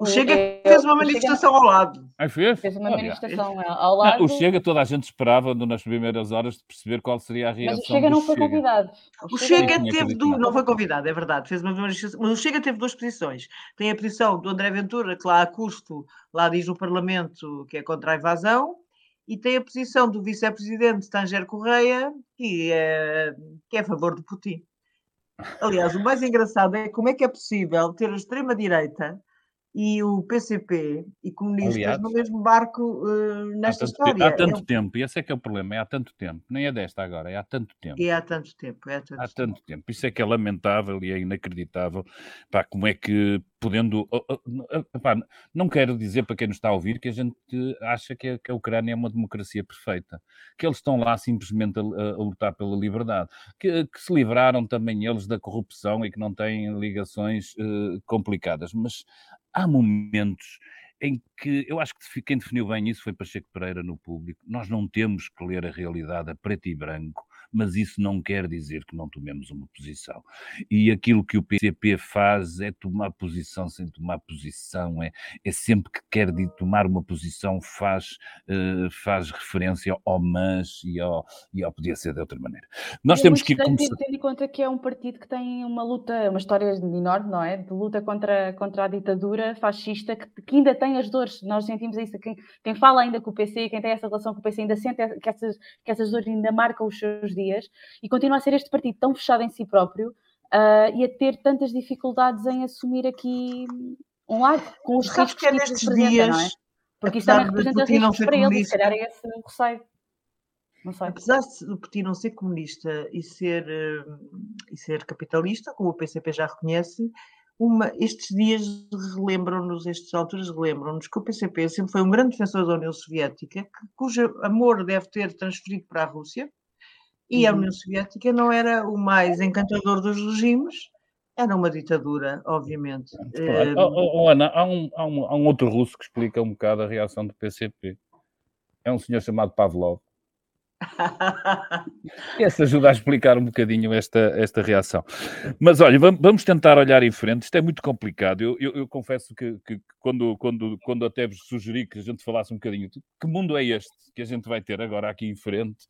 O Chega fez uma manifestação ao lado. Aí fez? Fez uma manifestação ao lado. Não, o Chega, toda a gente esperava nas primeiras horas de perceber qual seria a reação. Mas o Chega não foi Chega. convidado. O, o Chega, Chega teve do... não foi convidado, é verdade. Fez uma manifestação. Mas o Chega teve duas posições. Tem a posição do André Ventura, que lá a custo, lá diz no Parlamento que é contra a invasão, e tem a posição do vice-presidente Tanger Correia, que é, que é a favor de Putin. Aliás, o mais engraçado é como é que é possível ter a extrema-direita e o PCP e comunistas Aliás, no mesmo barco uh, nesta há história. Há tanto é... tempo, e esse é que é o problema, é há tanto tempo, nem é desta agora, é há tanto tempo. E há tanto tempo, é há tanto, há tanto tempo. tempo. Isso é que é lamentável e é inacreditável, pá, como é que podendo, pá, não quero dizer para quem nos está a ouvir que a gente acha que a, que a Ucrânia é uma democracia perfeita, que eles estão lá simplesmente a, a lutar pela liberdade, que, que, se livraram também eles da corrupção e que não têm ligações uh, complicadas, mas há momentos em que eu acho que quem definiu bem isso foi Pacheco Pereira no público. Nós não temos que ler a realidade a preto e branco mas isso não quer dizer que não tomemos uma posição. E aquilo que o PCP faz é tomar posição sem tomar posição, é, é sempre que quer tomar uma posição faz, uh, faz referência ao mas e ao, e ao podia ser de outra maneira. Nós é temos que começar... tendo em conta que é um partido que tem uma luta, uma história enorme, não é? De luta contra, contra a ditadura fascista, que, que ainda tem as dores. Nós sentimos isso. Quem, quem fala ainda com o PC, quem tem essa relação com o PC, ainda sente que essas, que essas dores ainda marcam os seus dias e continua a ser este partido tão fechado em si próprio uh, e a ter tantas dificuldades em assumir aqui um lado, com os riscos que, é que isso dias, não é? Porque isso também representa riscos para ele, se calhar é esse o receio. Apesar de Putin não ser comunista e ser, uh, e ser capitalista, como o PCP já reconhece, uma, estes dias relembram-nos, estas alturas relembram-nos que o PCP sempre foi um grande defensor da União Soviética, que, cujo amor deve ter transferido para a Rússia, e a uhum. União Soviética não era o mais encantador dos regimes, era uma ditadura, obviamente. Claro. Oh, oh, oh, Ana, há um, há, um, há um outro russo que explica um bocado a reação do PCP. É um senhor chamado Pavlov. Esse ajuda a explicar um bocadinho esta, esta reação. Mas olha, vamos tentar olhar em frente. Isto é muito complicado. Eu, eu, eu confesso que, que, quando, quando, quando até vos sugeri que a gente falasse um bocadinho que mundo é este que a gente vai ter agora aqui em frente,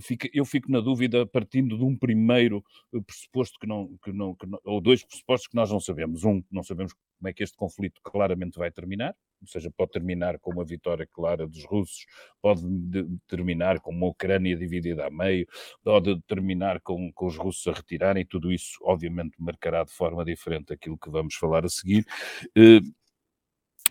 fica, eu fico na dúvida partindo de um primeiro eh, pressuposto que não, que não, que não, ou dois pressupostos que nós não sabemos. Um, não sabemos como é que este conflito claramente vai terminar, ou seja, pode terminar com uma vitória clara dos russos, pode terminar com uma Ucrânia dividida a meio, pode terminar com, com os russos a retirarem, tudo isso obviamente marcará de forma diferente aquilo que vamos falar a seguir. Eh,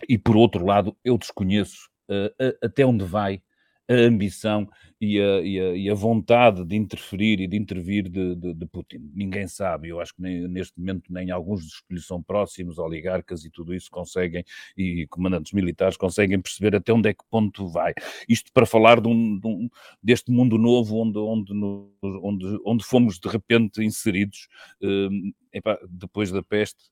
e por outro lado, eu desconheço uh, até onde vai a ambição e a, e, a, e a, vontade de interferir e de intervir de, de, de, Putin. Ninguém sabe, eu acho que nem, neste momento nem alguns dos que lhe são próximos, oligarcas e tudo isso conseguem, e comandantes militares conseguem perceber até onde é que ponto vai. Isto para falar de um, um, deste mundo novo onde, onde, onde, onde fomos de repente inseridos. Uh, epá, depois da peste,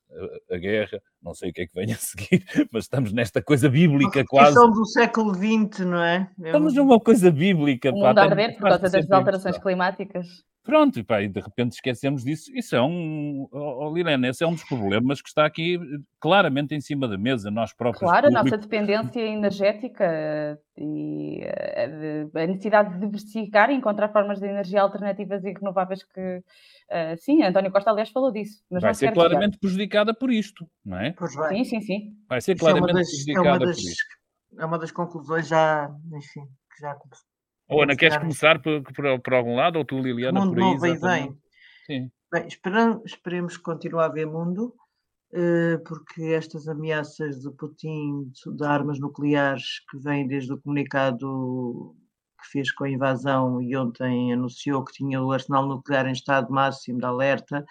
a, a, guerra, não sei o que é que vem a seguir, mas estamos nesta coisa bíblica quase. do século XX, não é? estamos numa coisa bíblica. O mundo a arder por causa das alterações climáticas. Pronto, e, pá, e de repente esquecemos disso. Isso é um, oh, Lilene, esse é um dos problemas que está aqui claramente em cima da mesa, nós próprios. Claro, público... a nossa dependência energética e eh, a necessidade de diversificar e encontrar formas de energia alternativas e renováveis que, uh, sim, António Costa, aliás, falou disso. vai ser claramente prejudicada por isto, não é? Pois vai. Sim, sim, sim. Vai ser claramente é das, prejudicada é das, por isto. É uma das conclusões já, enfim, que já ou Ana, queres começar por, por, por, algum lado, ou tu, Liliana, mundo por aí? Novo vem. Sim. Bem, esperamos, esperemos que continue a haver mundo, eh, porque estas ameaças de Putin de armas nucleares que vêm desde o comunicado que fez com a invasão e ontem anunciou que tinha o arsenal nuclear em estado máximo de alerta,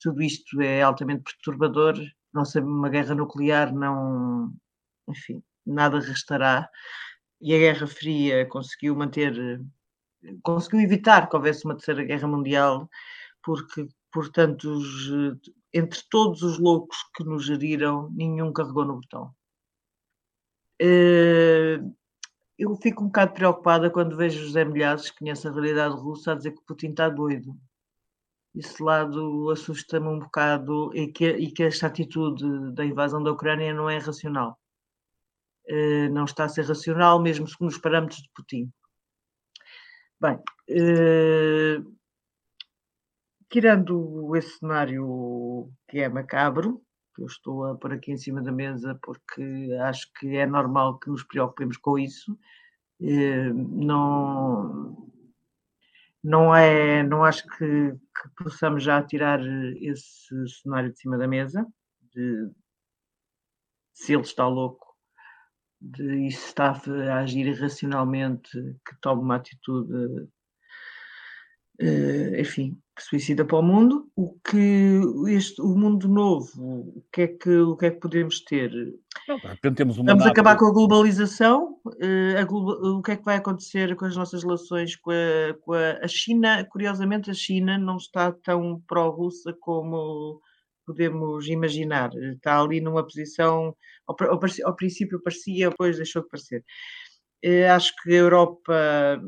tudo isto é altamente perturbador. Não sabemos uma guerra nuclear, não, enfim, nada restará e a Guerra Fria conseguiu manter, conseguiu evitar que houvesse uma terceira guerra mundial, porque, portanto, os, entre todos os loucos que nos geriram, nenhum carregou no botão. Eh, eu fico um bocado preocupada quando vejo José Milhazes, que conhece a realidade russa, a dizer que Putin está doido. Esse lado assusta-me um bocado e que, e que esta atitude da invasão da Ucrânia não é racional. Eh, não está a ser racional, mesmo segundo os parâmetros de Putin. Bem, eh, tirando esse cenário que é macabro, que eu estou a pôr aqui em cima da mesa porque acho que é normal que nos preocupemos com isso, eh, não, não é, não acho que, que possamos já tirar esse cenário de cima da mesa, de, se ele está louco de, se está a agir irracionalmente, que tome uma atitude, uh, enfim, que suicida para o mundo. O que este, o mundo novo, o que é que, o que, é que podemos ter? Vamos acabar com a globalização. Uh, a o que é que vai acontecer com as nossas relações com a, com a, a China? Curiosamente, a China não está tão pró-russa como podemos imaginar. Está ali numa posição, ao, ao, ao princípio parecia, depois deixou de parecer. Uh, acho que a Europa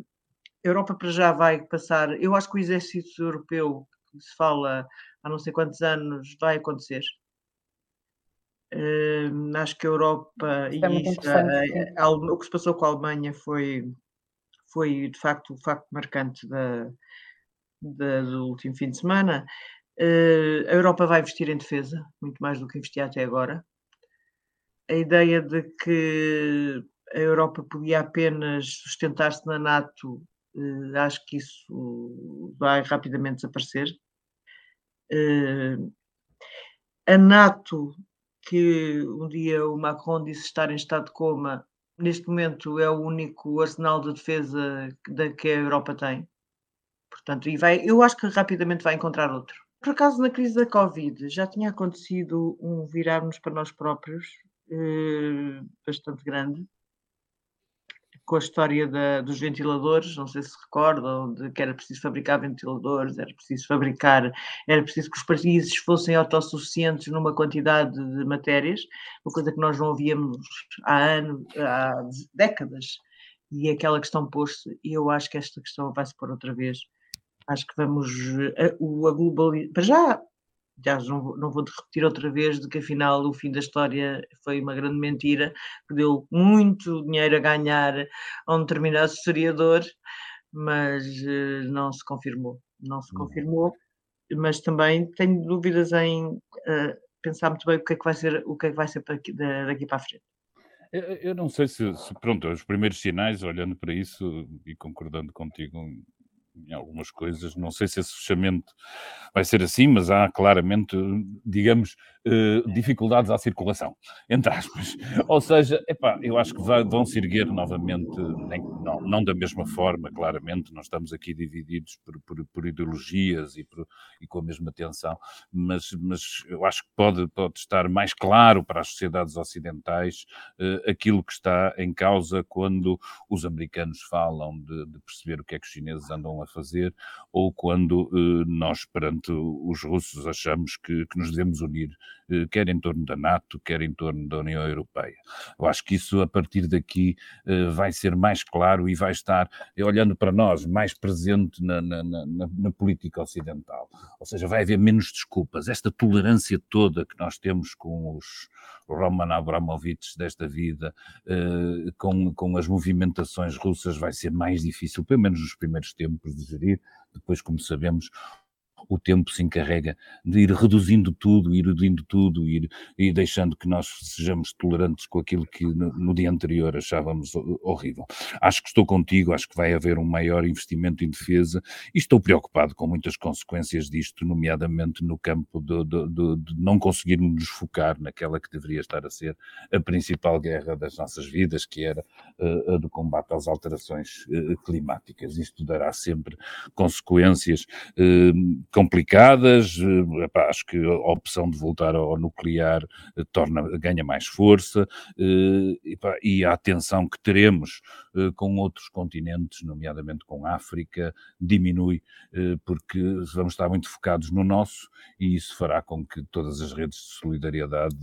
a Europa para já vai passar. Eu acho que o exército europeu, que se fala há não sei quantos anos, vai acontecer. Uh, acho que a Europa e é isso, a, a, a, o que se passou com a Alemanha foi, foi de facto o facto marcante da, da, do último fim de semana. Uh, a Europa vai investir em defesa, muito mais do que investia até agora. A ideia de que a Europa podia apenas sustentar-se na NATO Uh, acho que isso vai rapidamente desaparecer. Uh, a NATO, que um dia o Macron disse estar em estado de coma, neste momento é o único arsenal de defesa que, que a Europa tem. Portanto, e vai, eu acho que rapidamente vai encontrar outro. Por acaso, na crise da Covid, já tinha acontecido um virarmos para nós próprios, eh, bastante grande, com a história da, dos ventiladores, não sei se recordam, de que era preciso fabricar ventiladores, era preciso fabricar, era preciso que os países fossem autossuficientes numa quantidade de matérias, uma coisa que nós não ouvíamos há anos, há décadas, e aquela questão pôs-se, e eu acho que esta questão vai se pôr outra vez. Acho que vamos, a, a globalização, para já aliás, não, não vou repetir outra vez de que afinal o fim da história foi uma grande mentira, que deu muito dinheiro a ganhar a um determinado historiador, mas uh, não se confirmou. Não se uhum. confirmou, mas também tenho dúvidas em uh, pensar muito bem o que é que vai ser, o que é que vai ser daqui, daqui para a frente. Eu não sei se, se, pronto, os primeiros sinais, olhando para isso e concordando contigo em algumas coisas. Não sei se esse fechamento vai ser assim, mas há claramente, digamos, eh, dificuldades à circulação, entre aspas. Ou seja, epá, eu acho que vão se erguer novamente, nem, não, não, da mesma forma, claramente, não estamos aqui divididos por, por, por ideologias e, por, e, com a mesma tensão, mas, mas eu acho que pode, pode estar mais claro para as sociedades ocidentais uh, aquilo que está em causa quando os americanos falam de, de perceber o que é que os chineses andam a fazer, ou quando eh, nós, perante os russos, achamos que, que nos devemos unir, quer em torno da NATO, quer em torno da União Europeia. Eu acho que isso, a partir daqui, eh, vai ser mais claro e vai estar, olhando para nós, mais presente na, na, na, na política ocidental. Ou seja, vai haver menos desculpas. Esta tolerância toda que nós tós com os Roman Abramovich desta vida, com, com as movimentações russas, vai ser mais difícil, pelo menos nos primeiros tempos, de gerir. Depois, como sabemos, o tempo se encarrega de ir reduzindo tudo, ir reduzindo tudo, ir, ir deixando que nós sejamos tolerantes com aquilo que no, no, dia anterior achávamos horrível. Acho que estou contigo, acho que vai haver um maior investimento em defesa e estou preocupado com muitas consequências disto, nomeadamente no campo de, de, de, de não conseguirmos nos focar naquela que deveria estar a ser a principal guerra das nossas vidas, que era uh, a do combate às alterações uh, climáticas. Isto dará sempre consequências uh, complicadas. Eh, epá, acho que a opção de voltar ao nuclear eh, torna, ganha mais força eh, epá, e a atenção que teremos com outros continentes, nomeadamente com a África, diminui porque vamos estar muito focados no nosso e isso fará com que todas as redes de solidariedade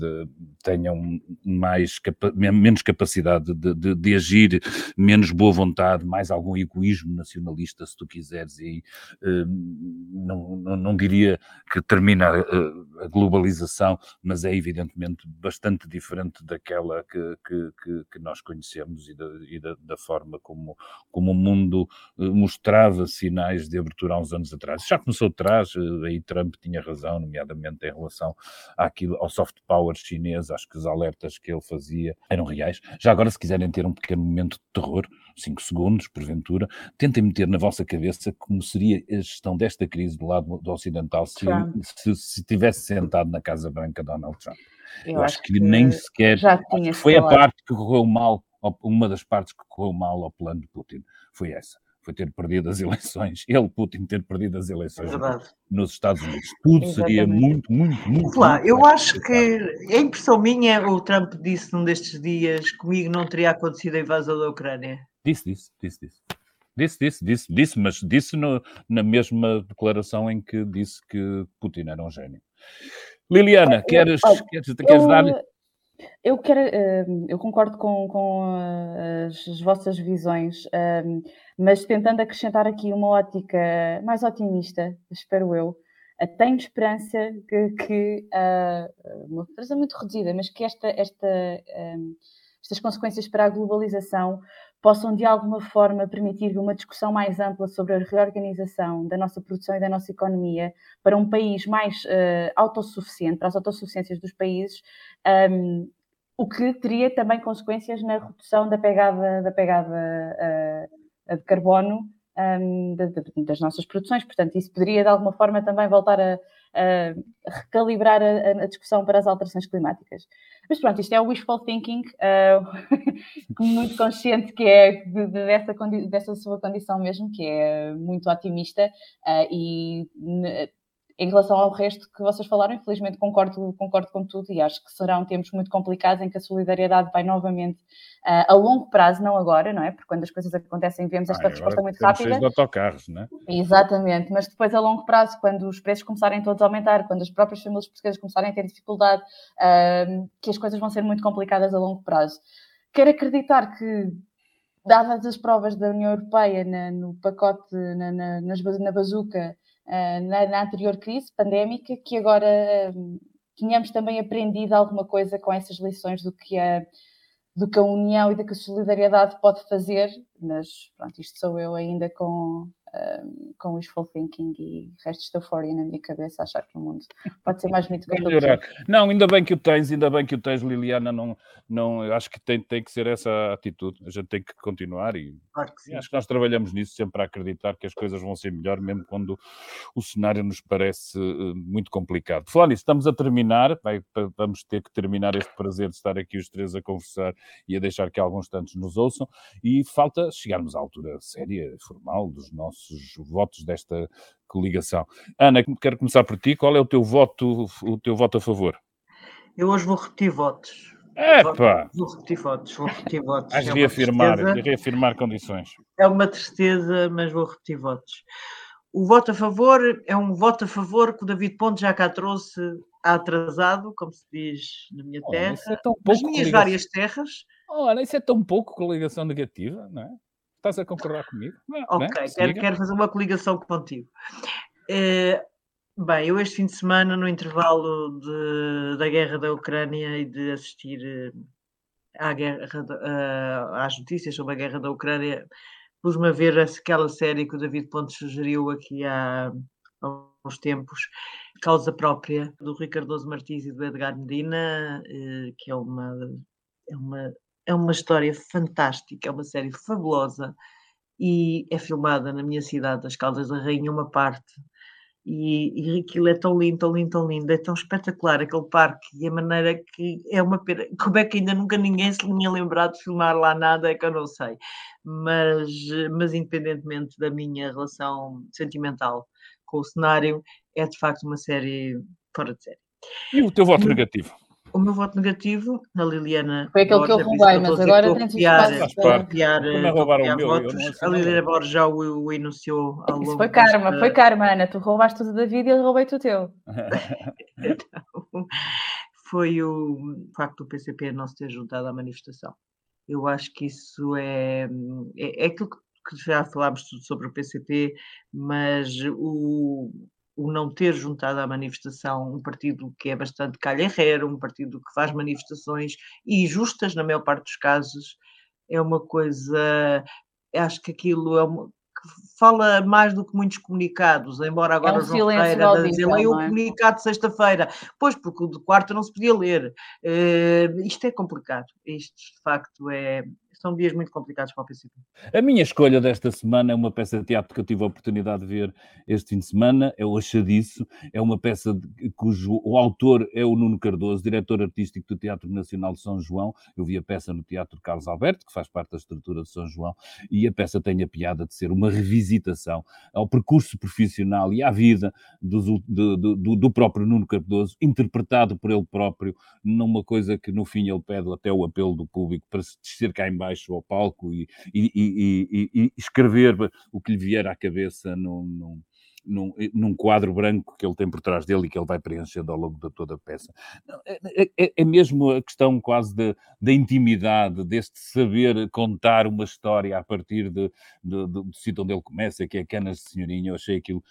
tenham mais menos capacidade de, de, de, agir, menos boa vontade, mais algum egoísmo nacionalista, se tu quiseres, e não, não, não diria que termina a, globalização, mas é evidentemente bastante diferente daquela que, que, que, que nós conhecemos e, da, e da, da, forma como, como o mundo eh, mostrava sinais de abertura há uns anos atrás. Já começou atrás, eh, aí Trump tinha razão, nomeadamente em relação àquilo, ao soft power chinês, acho que os alertas que ele fazia eram reais. Já agora, se quiserem ter um pequeno momento de terror, 5 segundos, porventura, tentem meter na vossa cabeça como seria a gestão desta crise do lado do ocidental se, se, se tivesse sentado na Casa Branca Donald Trump. Eu, eu acho, que, que, nem sequer. Já foi a parte que correu mal, uma das partes que correu mal ao plano de Putin. Foi essa foi ter perdido as eleições, ele, Putin, ter perdido as eleições nos Estados Unidos. Tudo Exatamente. seria muito, muito, muito. Claro, muito eu acho que a impressão minha, o Trump disse num destes dias, comigo não teria acontecido a invasão da Ucrânia. Disse, disse, disse, disse. Disse, disse, disse, disse, mas disse no, na mesma declaração em que disse que Putin era um gênio. Liliana, queres, queres, queres dar eu, quero, hum, eu concordo com, com eh, as, as, vossas visões, hum, mas tentando acrescentar aqui uma ótica mais otimista, espero eu, eh, tenho esperança que, que uh, uma esperança muito reduzida, mas que esta, esta, um, estas consequências para a globalização possam de alguma forma permitir uma discussão mais ampla sobre a reorganização da nossa produção e da nossa economia para um país mais uh, autossuficiente, para as autossuficiências dos países, um, o que teria também consequências na redução da pegada, da pegada uh, de carbono um, das nossas produções. Portanto, isso poderia de alguma forma também voltar a, a recalibrar a, a, discussão para as alterações climáticas. Mas pronto, isto é o wishful thinking, uh, muito consciente que é de, de, dessa, dessa sua condição mesmo, que é muito otimista uh, e em relação ao resto que vocês falaram, infelizmente concordo, concordo com tudo e acho que serão tempos muito complicados em que a solidariedade vai novamente uh, a longo prazo, não agora, não é? Porque quando as coisas acontecem vemos esta ah, resposta muito rápida. De autocarros, não é? Exatamente, mas depois a longo prazo, quando os preços começarem todos a aumentar, quando as próprias famílias portuguesas começarem a ter dificuldade, uh, que as coisas vão ser muito complicadas a longo prazo. Quero acreditar que dadas as provas da União Europeia na, no pacote, na, na, na bazuca, na, na, anterior crise pandémica, que agora uh, tínhamos também aprendido alguma coisa com essas lições do que a, do que a união e do que a solidariedade pode fazer, mas pronto, isto sou eu ainda com, um, com wishful thinking e restos de euforia na minha cabeça, achar que o mundo pode ser mais bonito que melhorar. Não, ainda bem que o tens, ainda bem que o tens, Liliana. Não, não, eu acho que tem, tem que ser essa a atitude. A gente tem que continuar e, claro que acho que nós trabalhamos nisso sempre a acreditar que as coisas vão ser melhor, mesmo quando o cenário nos parece uh, muito complicado. Falar nisso, estamos a terminar, vai, vamos ter que terminar este prazer de estar aqui os três a conversar e a deixar que alguns tantos nos ouçam e falta chegarmos à altura séria, formal dos nossos nossos votos desta coligação. Ana, quero começar por ti. Qual é o teu voto, o teu voto a favor? Eu hoje vou repetir votos. Epa! Vou repetir votos, vou repetir votos. Has é reafirmar, reafirmar condições. É uma tristeza, mas vou repetir votos. O voto a favor é um voto a favor que o David Ponte já cá trouxe atrasado, como se diz na minha terra, oh, é nas minhas coligação. várias terras. Olha, isso é tão pouco coligação negativa, não é? Estás a concordar comigo? ok, né? quero, quero, fazer uma coligação contigo. É, bem, eu este fim de semana, no intervalo de, da guerra da Ucrânia e de assistir eh, à guerra, uh, às notícias sobre a guerra da Ucrânia, pus-me a ver aquela série que o David Pontes sugeriu aqui há, há uns tempos, Causa Própria, do Ricardo Martins e do Edgar Medina, uh, que é uma, é uma é uma história fantástica, é uma série fabulosa e é filmada na minha cidade, das Caldas da Rainha, uma parte. E, e aquilo é tão lindo, tão lindo, tão lindo, é tão espetacular aquele parque e a maneira que é uma pena. Como é que ainda nunca ninguém se tinha lembrado de filmar lá nada, é que eu não sei. Mas, mas independentemente da minha relação sentimental com o cenário, é de facto uma série fora de série. E o teu voto negativo? O meu voto negativo na Liliana. Foi aquele Borges, que eu roubei, mas agora tem copiar, copiar, votos. A Liliana Borges já o, o enunciou ao longo. Isso foi karma, desta... foi karma, Ana. Tu roubaste tudo da vida e ele roubei-te o teu. então, foi o facto do PCP não se ter juntado à manifestação. Eu acho que isso é, é, é aquilo que já falámos tudo sobre o PCP, mas o, o não ter juntado à manifestação um partido que é bastante calherreiro, um partido que faz manifestações e justas, na maior parte dos casos, é uma coisa. Acho que aquilo é uma, fala mais do que muitos comunicados, embora agora é um João Ferreira dizer leiam o é? comunicado de sexta-feira, pois porque o de quarta não se podia ler. Uh, isto é complicado, isto de facto é, são dias muito complicados para o PCP. A minha escolha desta semana é uma peça de teatro que eu tive a oportunidade de ver este fim de semana, é o Achadiço, é uma peça de, cujo o autor é o Nuno Cardoso, diretor artístico do Teatro Nacional de São João. Eu vi a peça no Teatro Carlos Alberto, que faz parte da estrutura de São João, e a peça tem a piada de ser uma revisitação ao percurso profissional e à vida do, do, do, do próprio Nuno Cardoso, interpretado por ele próprio, numa coisa que no fim ele pede até o apelo do público para se descer cá embaixo baixo ao palco e, e, e, e escrever o que lhe vier à cabeça num, num, num, num, quadro branco que ele tem por trás dele e que ele vai preenchendo ao longo de toda a peça. É, é, é, é mesmo a questão quase da intimidade, deste saber contar uma história a partir de, de, de, do sítio onde ele começa, que é Canas de Senhorinha. Eu achei aquilo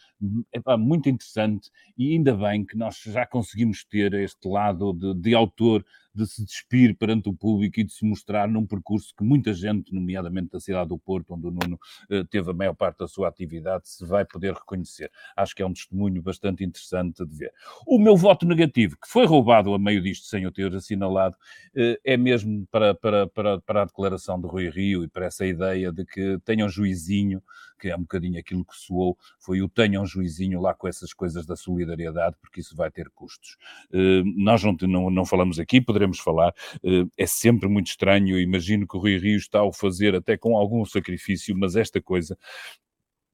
epá, muito interessante e ainda bem que nós já conseguimos ter este lado de, de autor de se despir perante o público e de se mostrar num percurso que muita gente, nomeadamente da cidade do Porto, onde o Nuno eh, teve a maior parte da sua atividade, se vai poder reconhecer. Acho que é um testemunho bastante interessante de ver. O meu voto negativo, que foi roubado a meio disto sem eu ter assinalado, eh, é mesmo para, para, para, para a declaração de Rui Rio e para essa ideia de que tenham juizinho que é um bocadinho aquilo que soou, foi o tenham juizinho lá com essas coisas da solidariedade, porque isso vai ter custos. Uh, nós não, não, não, falamos aqui, poderemos falar, uh, é sempre muito estranho, eu imagino que o Rui Rio está a fazer até com algum sacrifício, mas esta coisa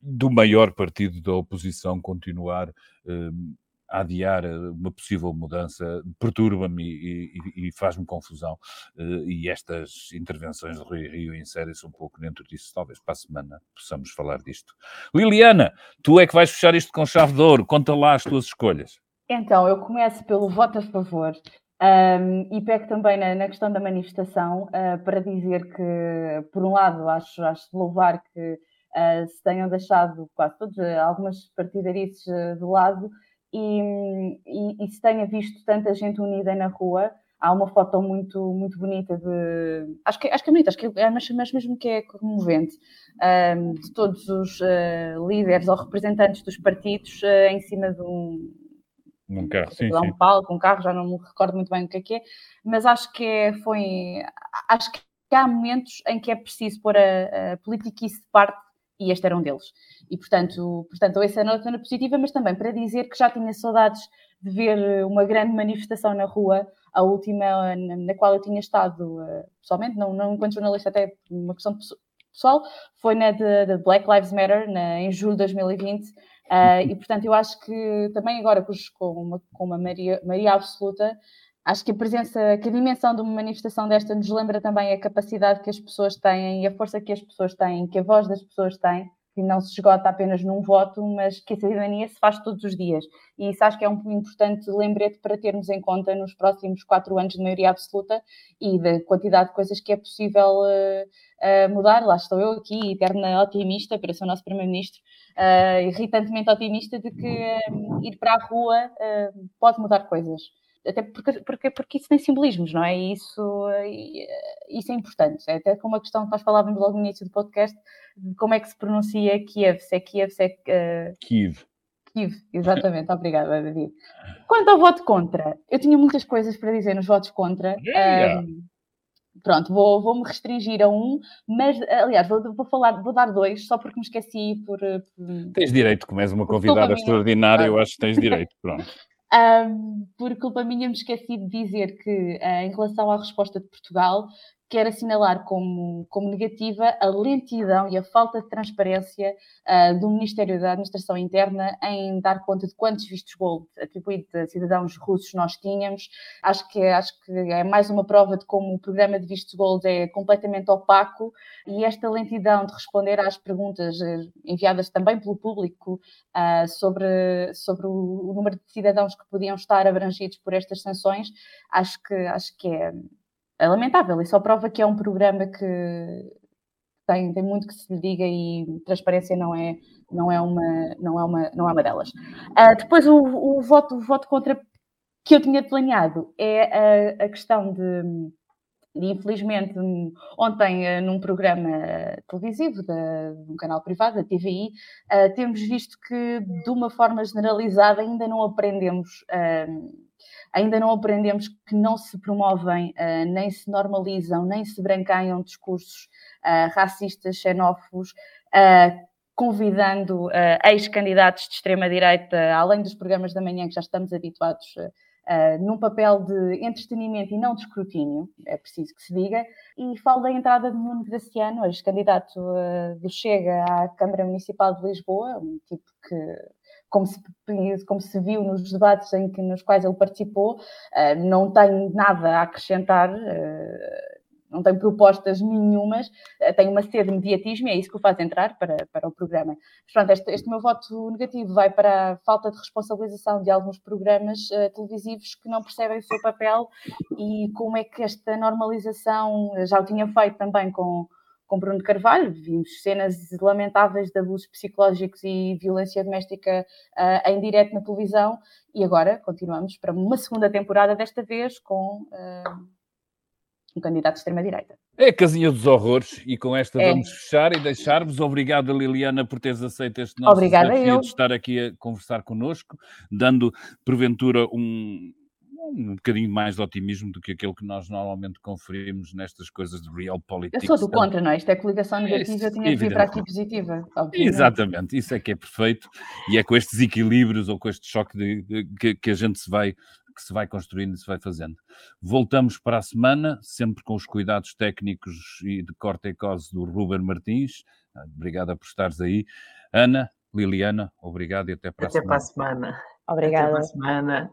do maior partido da oposição continuar uh, a adiar eh, uma possível mudança perturba-me e, e, e faz-me confusão. Eh, e estas intervenções de Rui Rio inserem-se um pouco dentro disso. Talvez para a semana possamos falar disto. Liliana, tu é que vais fechar isto com chave de ouro. Conta lá as tuas escolhas. Então, eu começo pelo voto a favor. Um, e pego também na, na questão da manifestação uh, para dizer que, por um lado, acho, acho de louvar que uh, se tenham deixado quase todos, uh, algumas partidarices de lado e, e, e, se tenha visto tanta gente unida na rua. Há uma foto muito, muito bonita de. Acho que, acho que é bonita, acho que é, mas, mas mesmo que é comovente, um, de todos os uh, líderes ou representantes dos partidos uh, em cima de um, um carro, sim, um sim. palco, um carro, já não me recordo muito bem o que é que é, mas acho que é, foi, acho que há momentos em que é preciso pôr a, a politiquice de parte e este era um deles. E, portanto, portanto essa é a nota positiva, mas também para dizer que já tinha saudades de ver uma grande manifestação na rua, a última na, qual eu tinha estado uh, pessoalmente, não, não enquanto jornalista, até uma questão pessoal, foi na de, de Black Lives Matter, na, em julho de 2020, uh, e portanto eu acho que também agora com, uma, com uma maria, maria absoluta, Acho que a presença, que a dimensão de uma manifestação desta nos lembra também a capacidade que as pessoas têm e a força que as pessoas têm, que a voz das pessoas tem, que não se esgota apenas num voto, mas que a cidadania se faz todos os dias. E isso acho que é um importante lembrete para termos em conta nos próximos quatro anos de maioria absoluta e da quantidade de coisas que é possível uh, uh, mudar. Lá estou eu aqui, eterna otimista, para ser o nosso Primeiro-Ministro, uh, irritantemente otimista de que ir para a rua pode mudar coisas até porque, porque, porque isso tem simbolismos, não é? E isso, isso é importante. É até com uma questão que nós falávamos logo no início do podcast, de como é que se pronuncia Kiev, se é Kiev, se é... Uh... Kiev. Kiev, exatamente, obrigada, David. Quanto ao voto contra, eu tinha muitas coisas para dizer nos votos contra. Yeah. Um, pronto, vou, vou me restringir a um, mas aliás, vou, vou falar, vou dar dois, só porque me esqueci por. por tens direito, como és uma convidada extraordinária, eu acho que tens direito, pronto. Um, por culpa minha, me esqueci de dizer que, uh, em relação à resposta de Portugal, quero assinalar como, como negativa a lentidão e a falta de transparência uh, do Ministério da Administração Interna em dar conta de quantos vistos gold atribuídos a cidadãos russos nós tínhamos. Acho que, acho que é mais uma prova de como o programa de vistos gold é completamente opaco e esta lentidão de responder às perguntas eh, enviadas também pelo público uh, sobre, sobre o, o número de cidadãos que podiam estar abrangidos por estas sanções, acho que, acho que é é lamentável e só prova que é um programa que tem, tem muito que se lhe diga e transparência não é, não é, uma, não é, uma, não é uma delas. Uh, depois, o, o, voto, o voto contra que eu tinha planeado é a, a questão de, de, infelizmente, ontem, uh, num programa televisivo de, de, um canal privado, da TVI, uh, ah, temos visto que, de uma forma generalizada, ainda não aprendemos Ainda não aprendemos que não se promovem, uh, nem se normalizam, nem se branqueiam discursos uh, racistas, xenófobos, uh, convidando ex-candidatos de extrema-direita, além dos programas da manhã que já estamos habituados Uh, num papel de entretenimento e não de escrutínio, é preciso que se diga, e falo da entrada de Nuno Graciano, ex-candidato uh, do Chega à Câmara Municipal de Lisboa, um tipo que como se, como se viu nos debates em que, nos quais ele participou, uh, não tem nada a acrescentar, uh, não tem propostas nenhumas, uh, tem uma sede de mediatismo e é isso que o faz entrar para, para o programa. Mas pronto, este, este meu voto negativo vai para a falta de responsabilização de alguns programas televisivos que não percebem o seu papel e como é que esta normalização, já o tinha feito também com com Bruno Carvalho, vimos cenas lamentáveis de abusos psicológicos e violência doméstica uh, em direto na televisão e agora continuamos para uma segunda temporada, desta vez com uh, um candidato de extrema-direita. É a casinha dos horrores e com esta é. vamos fechar e deixar-vos. Obrigado, Liliana, por teres aceito este nosso Obrigada desafio eu. de estar aqui a conversar connosco, dando, porventura, um, um bocadinho mais de otimismo do que aquele que nós normalmente conferimos nestas coisas de real politics. Eu sou do contra, não é? Isto é coligação negativa, é, eu tinha que vir para aqui positiva. Obviamente. Exatamente, isso é que é perfeito e é com estes equilíbrios ou com este choque de, de, que, que a gente se vai que se vai construindo e se vai fazendo. Voltamos para a semana, sempre com os cuidados técnicos e de corte e cose do Ruben Martins. Obrigada por estares aí. Ana, Liliana, obrigado e até para até a semana. Até para a semana. Obrigada. Até para a semana.